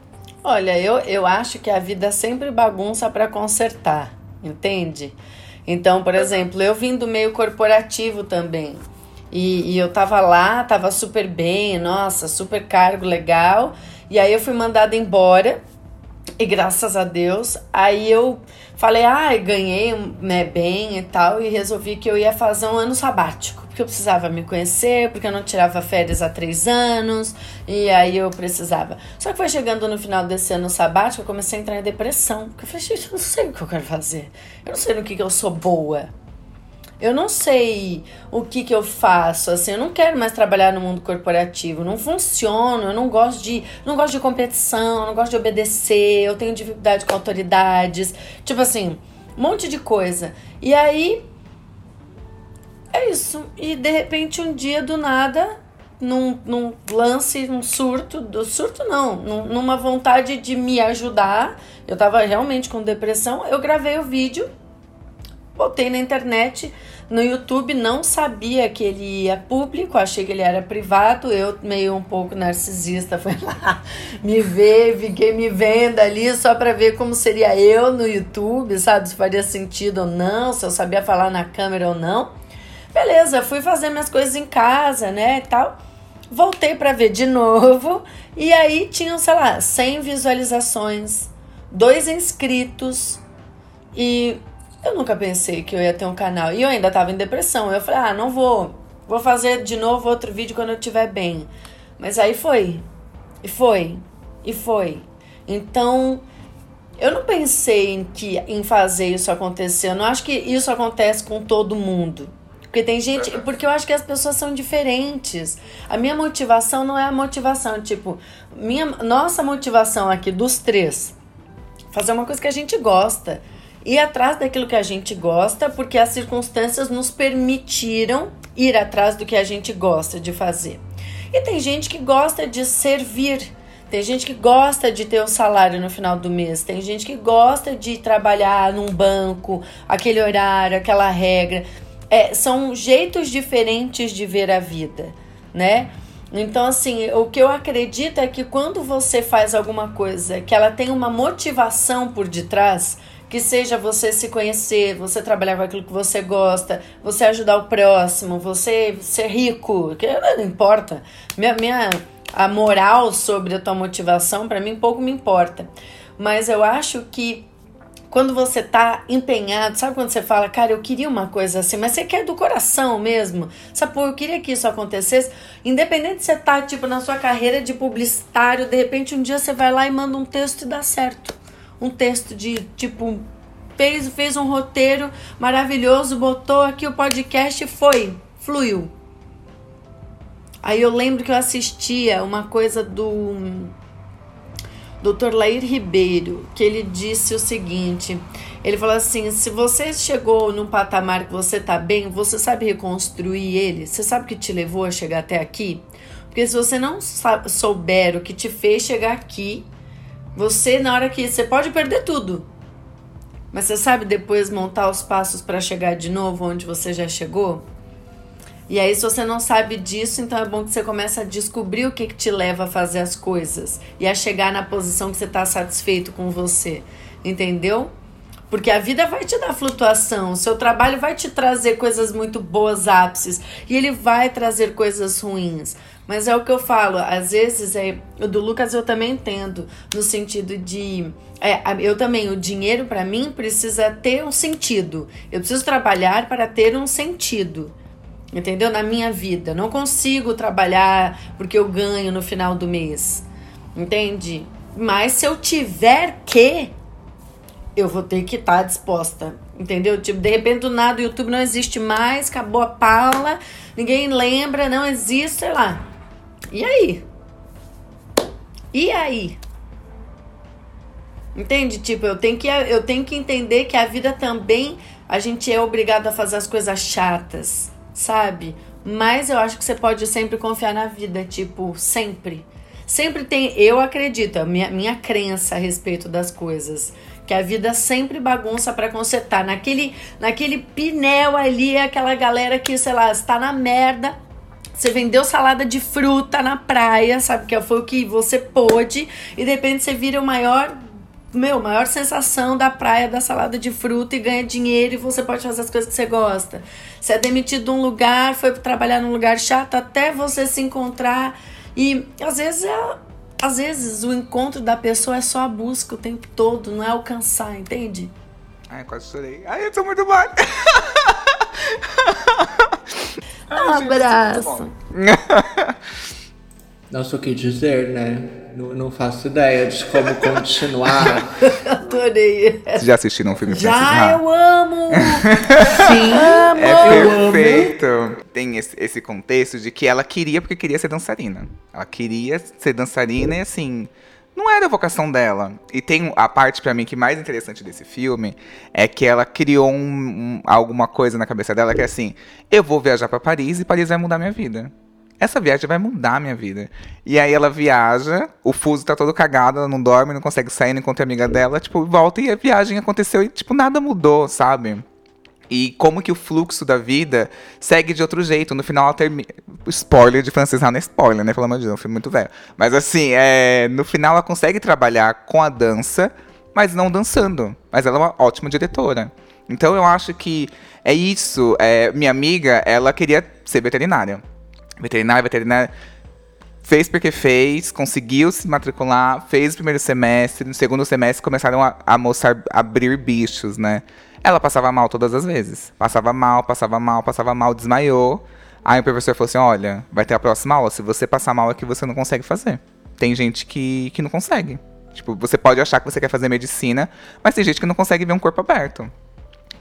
Olha, eu, eu acho que a vida sempre bagunça para consertar, entende? Então, por exemplo, eu vim do meio corporativo também. E, e eu tava lá, tava super bem, nossa, super cargo legal. E aí eu fui mandada embora. E graças a Deus, aí eu falei, ah, ganhei né, bem e tal, e resolvi que eu ia fazer um ano sabático, porque eu precisava me conhecer, porque eu não tirava férias há três anos, e aí eu precisava. Só que foi chegando no final desse ano sabático, eu comecei a entrar em depressão, porque eu falei, gente, eu não sei o que eu quero fazer, eu não sei no que, que eu sou boa. Eu não sei o que, que eu faço, assim, eu não quero mais trabalhar no mundo corporativo, não funciona, eu não gosto de, não gosto de competição, não gosto de obedecer, eu tenho dificuldade com autoridades, tipo assim, um monte de coisa. E aí é isso. E de repente um dia do nada, num, num lance, um surto, do surto não, num, numa vontade de me ajudar, eu tava realmente com depressão, eu gravei o vídeo botei na internet, no YouTube, não sabia que ele ia público, achei que ele era privado. Eu, meio um pouco narcisista, fui lá me ver, fiquei me vendo ali só para ver como seria eu no YouTube, sabe? Se faria sentido ou não, se eu sabia falar na câmera ou não. Beleza, fui fazer minhas coisas em casa, né, e tal. Voltei para ver de novo e aí tinham, sei lá, 100 visualizações, dois inscritos e eu nunca pensei que eu ia ter um canal. E eu ainda tava em depressão. Eu falei, ah, não vou. Vou fazer de novo outro vídeo quando eu estiver bem. Mas aí foi. E foi. E foi. Então, eu não pensei em, que, em fazer isso acontecer. Eu não acho que isso acontece com todo mundo. Porque tem gente. Porque eu acho que as pessoas são diferentes. A minha motivação não é a motivação. Tipo, minha, nossa motivação aqui dos três. Fazer uma coisa que a gente gosta ir atrás daquilo que a gente gosta, porque as circunstâncias nos permitiram ir atrás do que a gente gosta de fazer. E tem gente que gosta de servir, tem gente que gosta de ter o salário no final do mês, tem gente que gosta de trabalhar num banco, aquele horário, aquela regra. É, são jeitos diferentes de ver a vida, né? Então, assim, o que eu acredito é que quando você faz alguma coisa que ela tem uma motivação por detrás, que seja você se conhecer, você trabalhar com aquilo que você gosta, você ajudar o próximo, você ser rico, que não importa. Minha, minha a moral sobre a tua motivação para mim pouco me importa. Mas eu acho que quando você tá empenhado, sabe quando você fala, cara, eu queria uma coisa assim, mas você quer do coração mesmo, sabe, pô, eu queria que isso acontecesse, independente de você tá, tipo, na sua carreira de publicitário, de repente um dia você vai lá e manda um texto e dá certo um texto de tipo fez, fez um roteiro maravilhoso, botou aqui o podcast e foi, fluiu. Aí eu lembro que eu assistia uma coisa do Dr. Lair Ribeiro, que ele disse o seguinte: ele falou assim: se você chegou num patamar que você tá bem, você sabe reconstruir ele? Você sabe o que te levou a chegar até aqui? Porque se você não souber o que te fez chegar aqui, você, na hora que. Você pode perder tudo. Mas você sabe depois montar os passos para chegar de novo onde você já chegou? E aí, se você não sabe disso, então é bom que você comece a descobrir o que, que te leva a fazer as coisas e a chegar na posição que você está satisfeito com você. Entendeu? Porque a vida vai te dar flutuação, o seu trabalho vai te trazer coisas muito boas, ápices, e ele vai trazer coisas ruins. Mas é o que eu falo, às vezes, é, do Lucas eu também entendo, no sentido de. É, eu também, o dinheiro para mim precisa ter um sentido. Eu preciso trabalhar para ter um sentido. Entendeu? Na minha vida. Não consigo trabalhar porque eu ganho no final do mês. Entende? Mas se eu tiver que, eu vou ter que estar tá disposta. Entendeu? Tipo, de repente do nada o YouTube não existe mais, acabou a Paula, ninguém lembra, não existe, sei lá. E aí? E aí? Entende? Tipo, eu tenho que eu tenho que entender que a vida também a gente é obrigado a fazer as coisas chatas, sabe? Mas eu acho que você pode sempre confiar na vida, tipo, sempre. Sempre tem, eu acredito, a minha, minha crença a respeito das coisas que a vida sempre bagunça para consertar. Naquele, naquele pinel ali, aquela galera que, sei lá, está na merda. Você vendeu salada de fruta na praia, sabe? Que foi o que você pôde. E de repente você vira o maior meu, maior sensação da praia da salada de fruta e ganha dinheiro e você pode fazer as coisas que você gosta. Você é demitido de um lugar, foi trabalhar num lugar chato até você se encontrar. E às vezes é às vezes o encontro da pessoa é só a busca o tempo todo, não é alcançar, entende? Ai, quase chorei. Ai, eu tô muito mal. Um abraço. Nossa, o que dizer, né? Não, não faço ideia de como continuar. Adorei. Vocês já assistiram um filme Já, eu amo! Sim, amo! É perfeito. Tem esse, esse contexto de que ela queria porque queria ser dançarina. Ela queria ser dançarina e assim não era a vocação dela. E tem a parte para mim que mais interessante desse filme é que ela criou um, um, alguma coisa na cabeça dela que é assim: eu vou viajar para Paris e Paris vai mudar minha vida essa viagem vai mudar minha vida. E aí ela viaja, o fuso tá todo cagado, ela não dorme, não consegue sair, não encontra a amiga dela, tipo, volta e a viagem aconteceu e, tipo, nada mudou, sabe? E como que o fluxo da vida segue de outro jeito. No final ela termina. Spoiler de Francis não é spoiler, né? Pelo amor de Deus, é um filme muito velho. Mas assim, é... no final ela consegue trabalhar com a dança, mas não dançando. Mas ela é uma ótima diretora. Então eu acho que é isso. É... Minha amiga, ela queria ser veterinária veterinária, veterinária. Fez porque fez, conseguiu se matricular, fez o primeiro semestre, no segundo semestre começaram a, a mostrar, abrir bichos, né? Ela passava mal todas as vezes. Passava mal, passava mal, passava mal, desmaiou. Aí o professor falou assim: olha, vai ter a próxima aula. Se você passar mal aqui, você não consegue fazer. Tem gente que, que não consegue. Tipo, você pode achar que você quer fazer medicina, mas tem gente que não consegue ver um corpo aberto.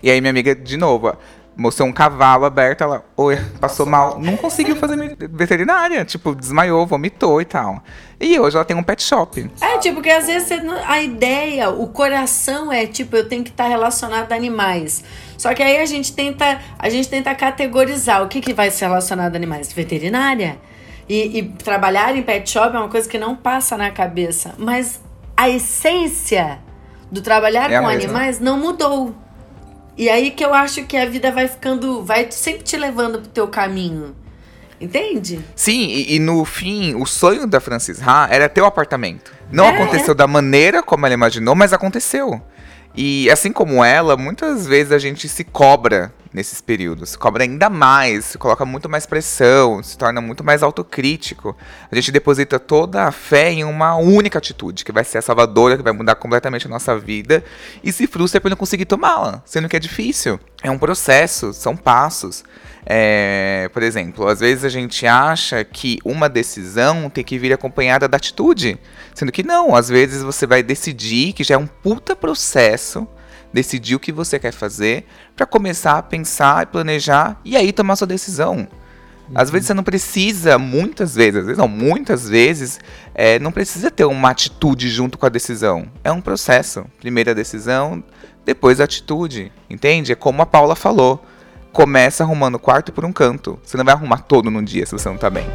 E aí minha amiga, de novo, mostrou um cavalo aberto, ela, oi, passou mal, não conseguiu fazer veterinária, tipo, desmaiou, vomitou e tal. E hoje ela tem um pet shop. É, tipo, que às vezes a ideia, o coração é, tipo, eu tenho que estar relacionado a animais. Só que aí a gente tenta, a gente tenta categorizar o que, que vai ser relacionado a animais. Veterinária? E, e trabalhar em pet shop é uma coisa que não passa na cabeça. Mas a essência do trabalhar é com animais não mudou. E aí que eu acho que a vida vai ficando, vai sempre te levando pro teu caminho. Entende? Sim, e, e no fim, o sonho da Francis Ha era ter o um apartamento. Não é. aconteceu da maneira como ela imaginou, mas aconteceu. E assim como ela, muitas vezes a gente se cobra nesses períodos. Se cobra ainda mais, se coloca muito mais pressão, se torna muito mais autocrítico. A gente deposita toda a fé em uma única atitude, que vai ser a salvadora, que vai mudar completamente a nossa vida, e se frustra por não conseguir tomá-la, sendo que é difícil. É um processo, são passos. É, por exemplo, às vezes a gente acha que uma decisão tem que vir acompanhada da atitude, sendo que não, às vezes você vai decidir, que já é um puta processo, decidir o que você quer fazer, para começar a pensar e planejar e aí tomar sua decisão. Às vezes você não precisa, muitas vezes, às vezes não, muitas vezes, é, não precisa ter uma atitude junto com a decisão. É um processo. Primeiro a decisão, depois a atitude. Entende? É como a Paula falou. Começa arrumando o quarto por um canto. Você não vai arrumar todo num dia se você não tá bem.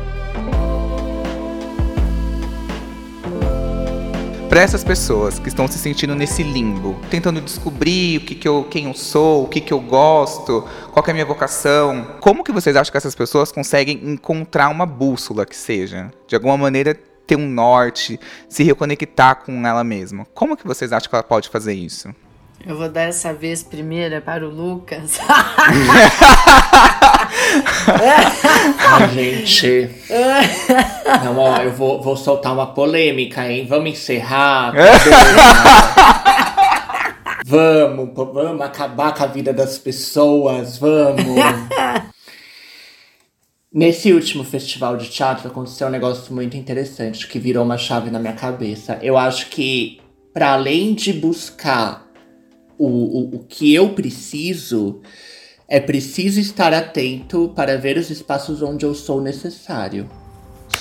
para essas pessoas que estão se sentindo nesse limbo, tentando descobrir o que, que eu, quem eu sou, o que, que eu gosto, qual é a minha vocação, como que vocês acham que essas pessoas conseguem encontrar uma bússola que seja? De alguma maneira ter um norte, se reconectar com ela mesma. Como que vocês acham que ela pode fazer isso? Eu vou dar essa vez primeira para o Lucas. Ai, gente. Não, ó, eu vou, vou soltar uma polêmica, hein? Vamos encerrar. vamos, vamos acabar com a vida das pessoas, vamos. Nesse último festival de teatro aconteceu um negócio muito interessante que virou uma chave na minha cabeça. Eu acho que, para além de buscar o, o, o que eu preciso, é preciso estar atento para ver os espaços onde eu sou necessário.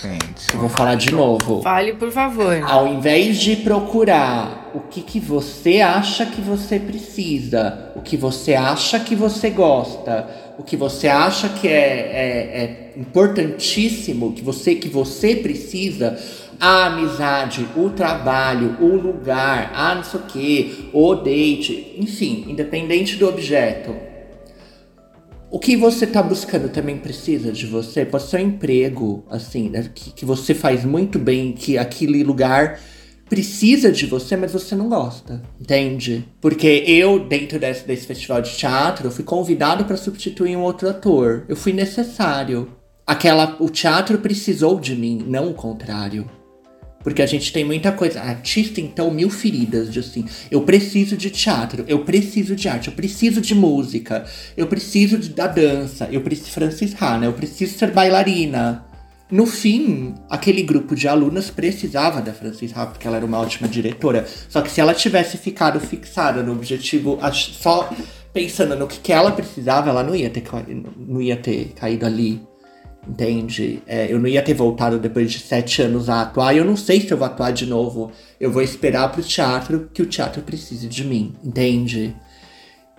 Gente. Eu vou falar de novo. Fale, por favor. Ao invés de procurar o que, que você acha que você precisa, o que você acha que você gosta, o que você acha que é, é, é importantíssimo, que você, que você precisa, a amizade, o trabalho, o lugar, a não sei o que, o date, enfim, independente do objeto. O que você tá buscando também precisa de você. Pode ser um emprego, assim, né, que, que você faz muito bem, que aquele lugar precisa de você, mas você não gosta, entende? Porque eu, dentro desse, desse festival de teatro, fui convidado para substituir um outro ator. Eu fui necessário. Aquela, o teatro precisou de mim, não o contrário. Porque a gente tem muita coisa. Artista, então, mil feridas de assim. Eu preciso de teatro, eu preciso de arte, eu preciso de música, eu preciso de, da dança, eu preciso. Francis Ha, né? Eu preciso ser bailarina. No fim, aquele grupo de alunas precisava da Francis Ha, porque ela era uma ótima diretora. Só que se ela tivesse ficado fixada no objetivo, só pensando no que, ela precisava, ela não ia ter, não ia ter caído ali Entende? É, eu não ia ter voltado depois de sete anos a atuar. E eu não sei se eu vou atuar de novo. Eu vou esperar pro teatro que o teatro precise de mim. Entende?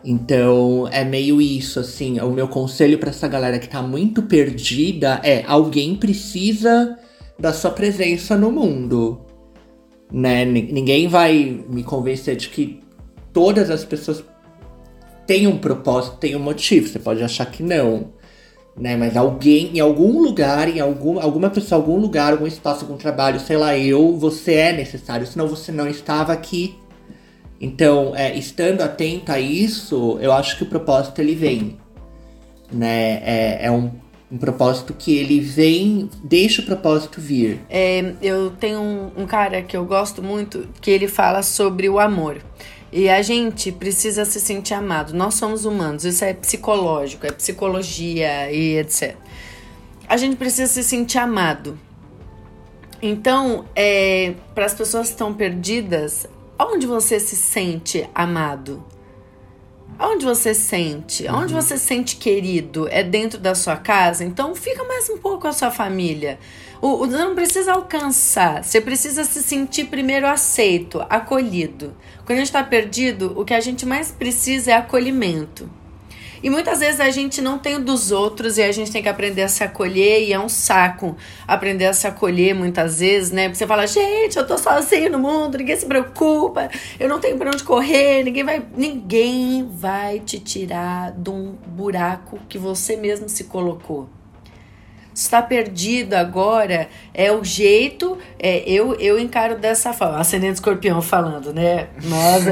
Então é meio isso, assim. O meu conselho para essa galera que tá muito perdida é: alguém precisa da sua presença no mundo. Né? Ninguém vai me convencer de que todas as pessoas têm um propósito, têm um motivo. Você pode achar que não né? Mas alguém, em algum lugar, em algum, alguma pessoa, algum lugar, algum espaço, algum trabalho, sei lá, eu, você é necessário, senão você não estava aqui. Então, é, estando atento a isso, eu acho que o propósito ele vem, né? É, é um, um propósito que ele vem, deixa o propósito vir. É, eu tenho um, um cara que eu gosto muito que ele fala sobre o amor. E a gente precisa se sentir amado. Nós somos humanos, isso é psicológico, é psicologia e etc. A gente precisa se sentir amado. Então, é, para as pessoas que estão perdidas, onde você se sente amado? Onde você sente? Onde uhum. você sente querido? É dentro da sua casa? Então fica mais um pouco com a sua família. O, o, não precisa alcançar, você precisa se sentir primeiro aceito, acolhido. Quando a gente está perdido, o que a gente mais precisa é acolhimento. E muitas vezes a gente não tem o dos outros e a gente tem que aprender a se acolher e é um saco aprender a se acolher muitas vezes, né? Porque você fala, gente, eu tô sozinho no mundo, ninguém se preocupa, eu não tenho para onde correr, ninguém vai, ninguém vai te tirar de um buraco que você mesmo se colocou está perdido agora é o jeito é, eu eu encaro dessa forma. Ascendente escorpião falando né?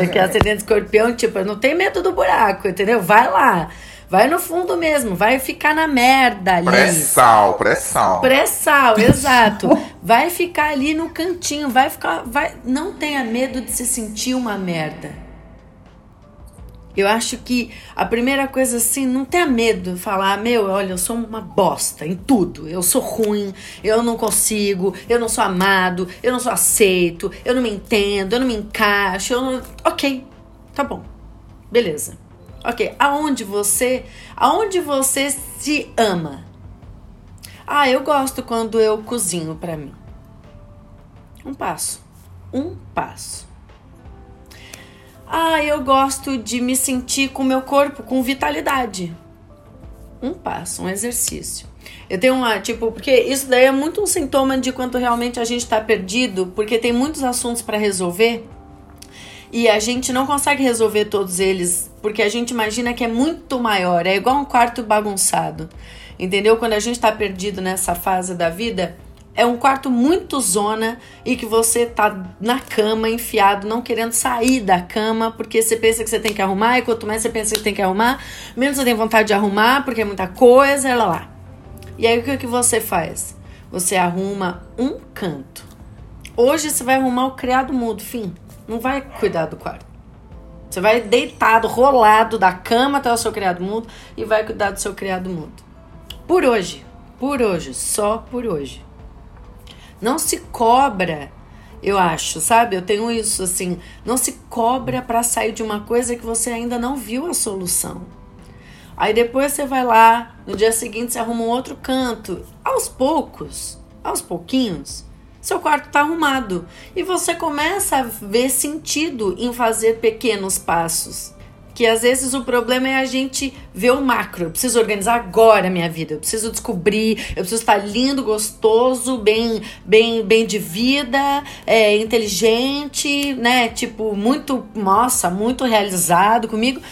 É que ascendente escorpião tipo não tem medo do buraco entendeu? Vai lá vai no fundo mesmo vai ficar na merda ali. Pré-sal pré-sal. Pré-sal exato. Vai ficar ali no cantinho vai ficar vai não tenha medo de se sentir uma merda eu acho que a primeira coisa assim, não tenha medo de falar, meu, olha, eu sou uma bosta em tudo. Eu sou ruim, eu não consigo, eu não sou amado, eu não sou aceito, eu não me entendo, eu não me encaixo, eu não... Ok, tá bom. Beleza. Ok, aonde você, aonde você se ama? Ah, eu gosto quando eu cozinho para mim. Um passo. Um passo. Ah, eu gosto de me sentir com meu corpo com vitalidade. Um passo, um exercício. Eu tenho uma, tipo, porque isso daí é muito um sintoma de quanto realmente a gente está perdido, porque tem muitos assuntos para resolver e a gente não consegue resolver todos eles, porque a gente imagina que é muito maior, é igual um quarto bagunçado. Entendeu? Quando a gente está perdido nessa fase da vida, é um quarto muito zona e que você tá na cama, enfiado, não querendo sair da cama, porque você pensa que você tem que arrumar, e quanto mais você pensa que tem que arrumar, menos você tem vontade de arrumar, porque é muita coisa, lá lá. E aí o que, que você faz? Você arruma um canto. Hoje você vai arrumar o criado mudo, fim. Não vai cuidar do quarto. Você vai deitado, rolado da cama até o seu criado mudo e vai cuidar do seu criado mudo. Por hoje. Por hoje. Só por hoje. Não se cobra, eu acho, sabe? Eu tenho isso assim. Não se cobra para sair de uma coisa que você ainda não viu a solução. Aí depois você vai lá, no dia seguinte você arruma um outro canto. Aos poucos, aos pouquinhos, seu quarto está arrumado. E você começa a ver sentido em fazer pequenos passos. Que às vezes o problema é a gente ver o macro. Eu preciso organizar agora a minha vida. Eu preciso descobrir. Eu preciso estar lindo, gostoso, bem, bem, bem de vida, é, inteligente, né? Tipo, muito, nossa, muito realizado comigo.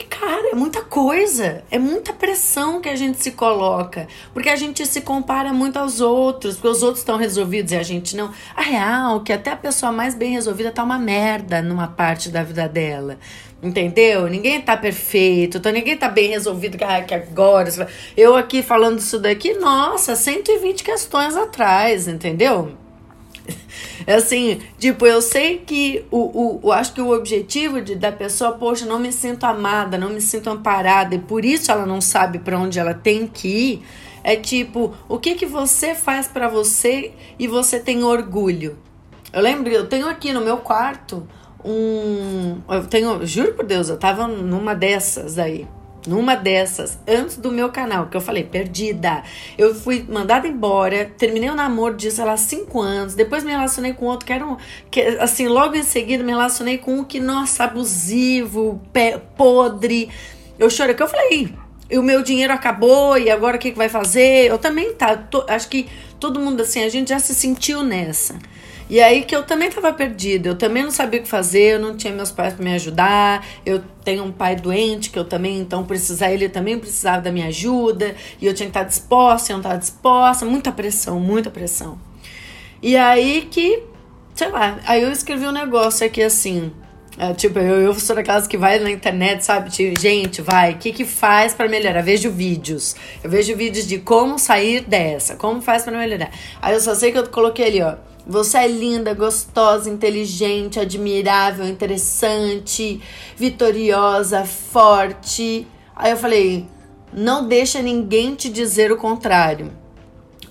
E, cara, é muita coisa, é muita pressão que a gente se coloca, porque a gente se compara muito aos outros, porque os outros estão resolvidos e a gente não. A real é que até a pessoa mais bem resolvida tá uma merda numa parte da vida dela. Entendeu? Ninguém tá perfeito, então ninguém tá bem resolvido que, ah, agora. Eu aqui falando isso daqui, nossa, 120 questões atrás, entendeu? É assim, tipo, eu sei que o, o, o acho que o objetivo de, da pessoa, poxa, não me sinto amada, não me sinto amparada, e por isso ela não sabe para onde ela tem que ir. É tipo, o que que você faz para você e você tem orgulho? Eu lembro, eu tenho aqui no meu quarto um. Eu tenho, juro por Deus, eu tava numa dessas aí numa dessas, antes do meu canal, que eu falei, perdida. Eu fui mandada embora, terminei o namoro disso há cinco anos, depois me relacionei com outro que era um, que, assim, logo em seguida me relacionei com um que, nossa, abusivo, pé, podre. Eu chorei, que eu falei, e o meu dinheiro acabou, e agora o que, que vai fazer? Eu também tá, tô, acho que todo mundo assim, a gente já se sentiu nessa. E aí que eu também estava perdida, eu também não sabia o que fazer, eu não tinha meus pais para me ajudar, eu tenho um pai doente que eu também, então precisar, ele também precisava da minha ajuda, e eu tinha que estar disposta, eu não estava disposta, muita pressão, muita pressão. E aí que, sei lá, aí eu escrevi um negócio aqui assim, é, tipo, eu, eu sou daquelas que vai na internet, sabe? Tipo, gente, vai, o que que faz para melhorar? Vejo vídeos. Eu vejo vídeos de como sair dessa, como faz para melhorar. Aí eu só sei que eu coloquei ali, ó. Você é linda, gostosa, inteligente, admirável, interessante, vitoriosa, forte. Aí eu falei: não deixa ninguém te dizer o contrário.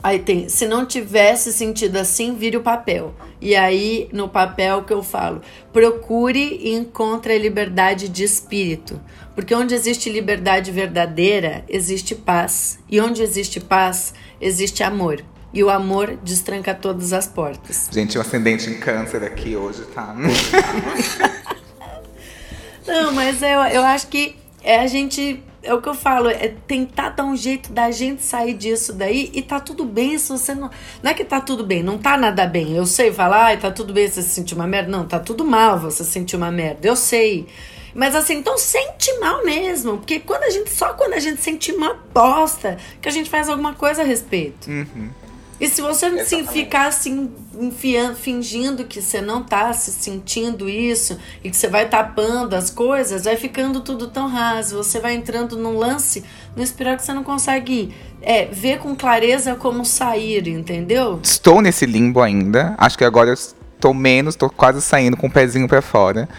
Aí tem, se não tivesse sentido assim, vire o papel. E aí, no papel que eu falo, procure e encontre a liberdade de espírito. Porque onde existe liberdade verdadeira, existe paz. E onde existe paz, existe amor. E o amor destranca todas as portas. Gente, o ascendente em câncer aqui hoje, tá? Não, mas eu, eu acho que é a gente. É o que eu falo, é tentar dar um jeito da gente sair disso daí e tá tudo bem se você não. Não é que tá tudo bem, não tá nada bem. Eu sei falar, ah, tá tudo bem se você sentir uma merda. Não, tá tudo mal você sentir uma merda. Eu sei. Mas assim, então sente mal mesmo. Porque quando a gente. Só quando a gente sente uma bosta que a gente faz alguma coisa a respeito. Uhum. E se você ficar assim, enfiando, fingindo que você não tá se sentindo isso e que você vai tapando as coisas, vai ficando tudo tão raso. Você vai entrando num lance, no espiral que você não consegue é, ver com clareza como sair, entendeu? Estou nesse limbo ainda. Acho que agora eu estou menos, estou quase saindo com o pezinho para fora.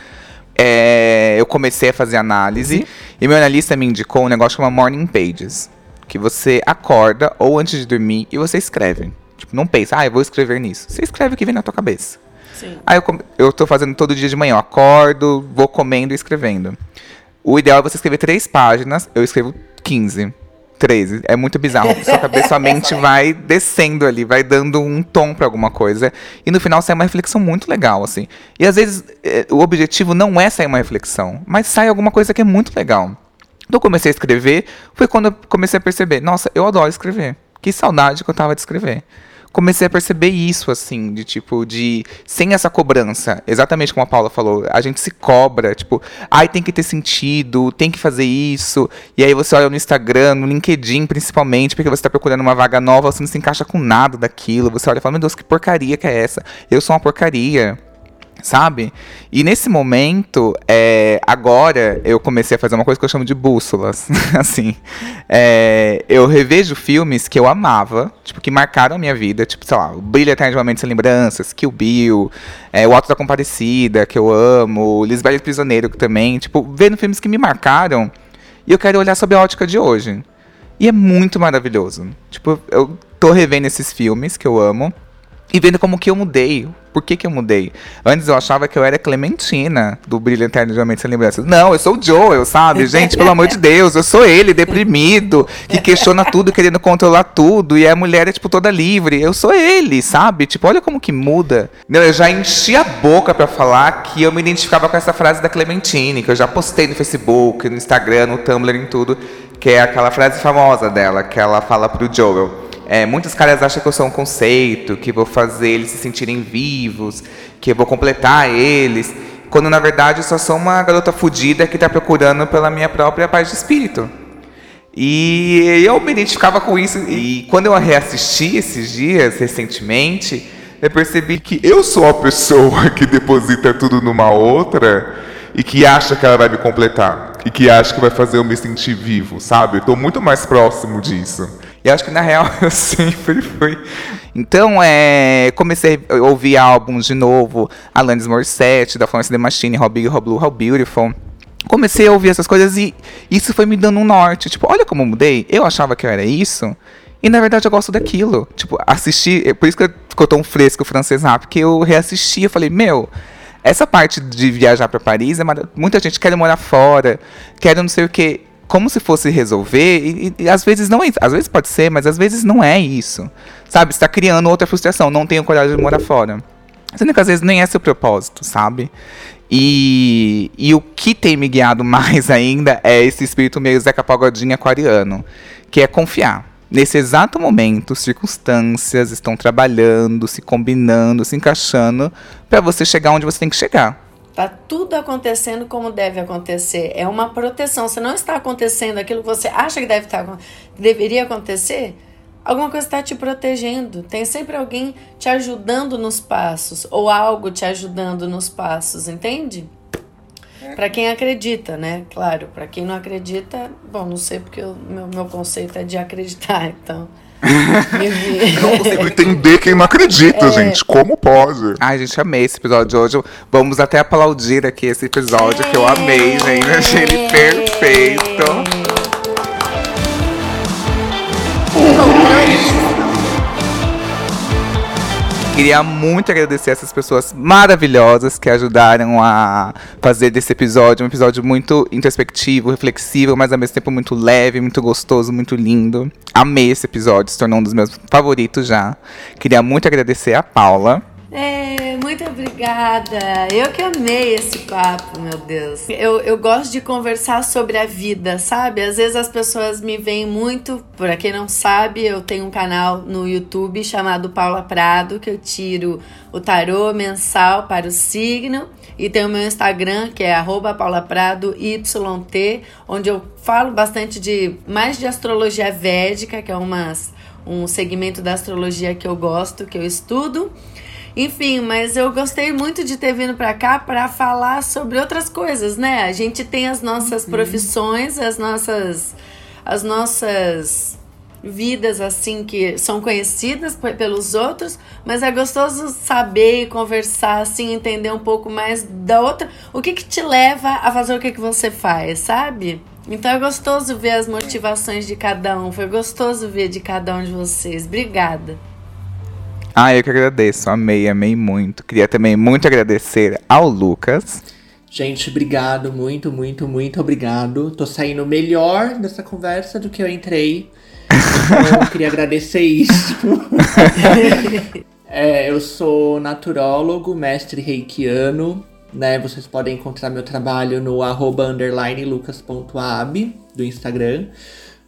É, eu comecei a fazer análise uhum. e meu analista me indicou um negócio chamado Morning Pages que você acorda ou antes de dormir e você escreve. Tipo, não pensa, ah, eu vou escrever nisso. Você escreve o que vem na tua cabeça. Sim. Aí eu, eu tô fazendo todo dia de manhã, eu acordo, vou comendo e escrevendo. O ideal é você escrever três páginas, eu escrevo 15. 13. É muito bizarro. Sua cabeça, sua mente vai descendo ali, vai dando um tom para alguma coisa. E no final sai uma reflexão muito legal, assim. E às vezes é, o objetivo não é sair uma reflexão, mas sai alguma coisa que é muito legal. Quando eu comecei a escrever, foi quando eu comecei a perceber, nossa, eu adoro escrever. Que saudade que eu tava de escrever comecei a perceber isso, assim, de tipo, de. Sem essa cobrança. Exatamente como a Paula falou. A gente se cobra, tipo, ai, tem que ter sentido, tem que fazer isso. E aí você olha no Instagram, no LinkedIn, principalmente, porque você está procurando uma vaga nova, você não se encaixa com nada daquilo. Você olha e fala, meu Deus, que porcaria que é essa? Eu sou uma porcaria sabe? E nesse momento, é, agora eu comecei a fazer uma coisa que eu chamo de bússolas, assim. É, eu revejo filmes que eu amava, tipo, que marcaram a minha vida, tipo, sei lá, o Brilho Eternamente Sem Lembranças, Kill Bill, é, O Alto da Comparecida, que eu amo, Lisbeth Prisioneiro, que também, tipo, vendo filmes que me marcaram, e eu quero olhar sob a ótica de hoje. E é muito maravilhoso. Tipo, eu tô revendo esses filmes que eu amo, e vendo como que eu mudei. Por que, que eu mudei? Antes eu achava que eu era Clementina, do Brilho Eterno de Mente Sem Lembranças. Não, eu sou o Joel, sabe? Gente, pelo amor de Deus, eu sou ele, deprimido, que questiona tudo, querendo controlar tudo. E a mulher é, tipo, toda livre. Eu sou ele, sabe? Tipo, olha como que muda. Não, eu já enchi a boca para falar que eu me identificava com essa frase da Clementine, que eu já postei no Facebook, no Instagram, no Tumblr, em tudo. Que é aquela frase famosa dela, que ela fala pro Joel. É, muitos caras acham que eu sou um conceito, que vou fazer eles se sentirem vivos, que eu vou completar eles, quando na verdade eu só sou uma garota fodida que está procurando pela minha própria paz de espírito. E eu me identificava com isso. E quando eu reassisti esses dias, recentemente, eu percebi que eu sou a pessoa que deposita tudo numa outra e que acha que ela vai me completar. E que acha que vai fazer eu me sentir vivo, sabe? Eu estou muito mais próximo disso. E acho que na real eu sempre fui. Então, é, comecei a ouvir álbuns de novo, Alanis Morissette, da Florence The Machine, How Big, How Blue, How Beautiful. Comecei a ouvir essas coisas e isso foi me dando um norte. Tipo, olha como eu mudei. Eu achava que eu era isso. E na verdade eu gosto daquilo. Tipo, assistir. É por isso que ficou tão fresco o francês rap, porque eu reassisti e falei, meu, essa parte de viajar para Paris, é muita gente quer morar fora, quer não sei o que como se fosse resolver, e, e, às vezes não é. Às vezes pode ser, mas às vezes não é isso. Sabe? Você tá criando outra frustração, não tenho coragem de morar fora. Sendo que às vezes nem é seu propósito, sabe? E, e o que tem me guiado mais ainda é esse espírito meio Zeca Pagodinho aquariano, que é confiar. Nesse exato momento, circunstâncias estão trabalhando, se combinando, se encaixando para você chegar onde você tem que chegar. Tá tudo acontecendo como deve acontecer. É uma proteção. Se não está acontecendo aquilo que você acha que deve estar, que deveria acontecer, alguma coisa está te protegendo. Tem sempre alguém te ajudando nos passos ou algo te ajudando nos passos, entende? Para quem acredita, né? Claro, para quem não acredita, bom, não sei porque o meu, meu conceito é de acreditar, então. Eu não consigo entender quem não acredita, é. gente. Como pode? Ai, gente, amei esse episódio de hoje. Vamos até aplaudir aqui esse episódio é. que eu amei, gente. Achei ele perfeito. Queria muito agradecer essas pessoas maravilhosas que ajudaram a fazer desse episódio um episódio muito introspectivo, reflexivo, mas ao mesmo tempo muito leve, muito gostoso, muito lindo. Amei esse episódio, se tornou um dos meus favoritos já. Queria muito agradecer a Paula. É, muito obrigada. Eu que amei esse papo, meu Deus. Eu, eu gosto de conversar sobre a vida, sabe? Às vezes as pessoas me veem muito. Pra quem não sabe, eu tenho um canal no YouTube chamado Paula Prado, que eu tiro o tarô mensal para o signo. E tem o meu Instagram, que é paulapradoyt, onde eu falo bastante de mais de astrologia védica, que é umas, um segmento da astrologia que eu gosto, que eu estudo. Enfim, mas eu gostei muito de ter vindo para cá para falar sobre outras coisas, né? A gente tem as nossas uhum. profissões, as nossas as nossas vidas assim que são conhecidas pelos outros, mas é gostoso saber e conversar assim, entender um pouco mais da outra, o que que te leva a fazer o que que você faz, sabe? Então é gostoso ver as motivações de cada um, foi gostoso ver de cada um de vocês. Obrigada. Ah, eu que agradeço. Amei, amei muito. Queria também muito agradecer ao Lucas. Gente, obrigado, muito, muito, muito obrigado. Tô saindo melhor dessa conversa do que eu entrei. Então, eu queria agradecer isso. é, eu sou naturólogo, mestre reikiano. Né, vocês podem encontrar meu trabalho no arroba lucas.ab do Instagram.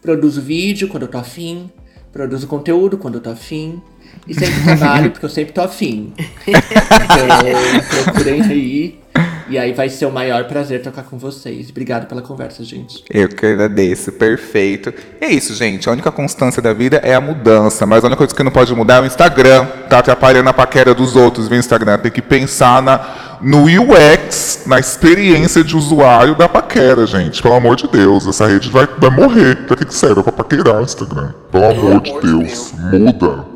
Produzo vídeo quando eu tô afim. Produzo conteúdo quando eu tô afim. E sempre trabalho, porque eu sempre tô afim. Então, procurem aí. E aí vai ser o maior prazer tocar com vocês. Obrigado pela conversa, gente. Eu que agradeço, perfeito. É isso, gente. A única constância da vida é a mudança. Mas a única coisa que não pode mudar é o Instagram. Tá atrapalhando a paquera dos outros via Instagram. Tem que pensar na, no UX, na experiência de usuário da paquera, gente. Pelo amor de Deus. Essa rede vai, vai morrer. Pra que, serve? Pra paquerar o Instagram. Pelo amor, de Deus. Deus. Muda.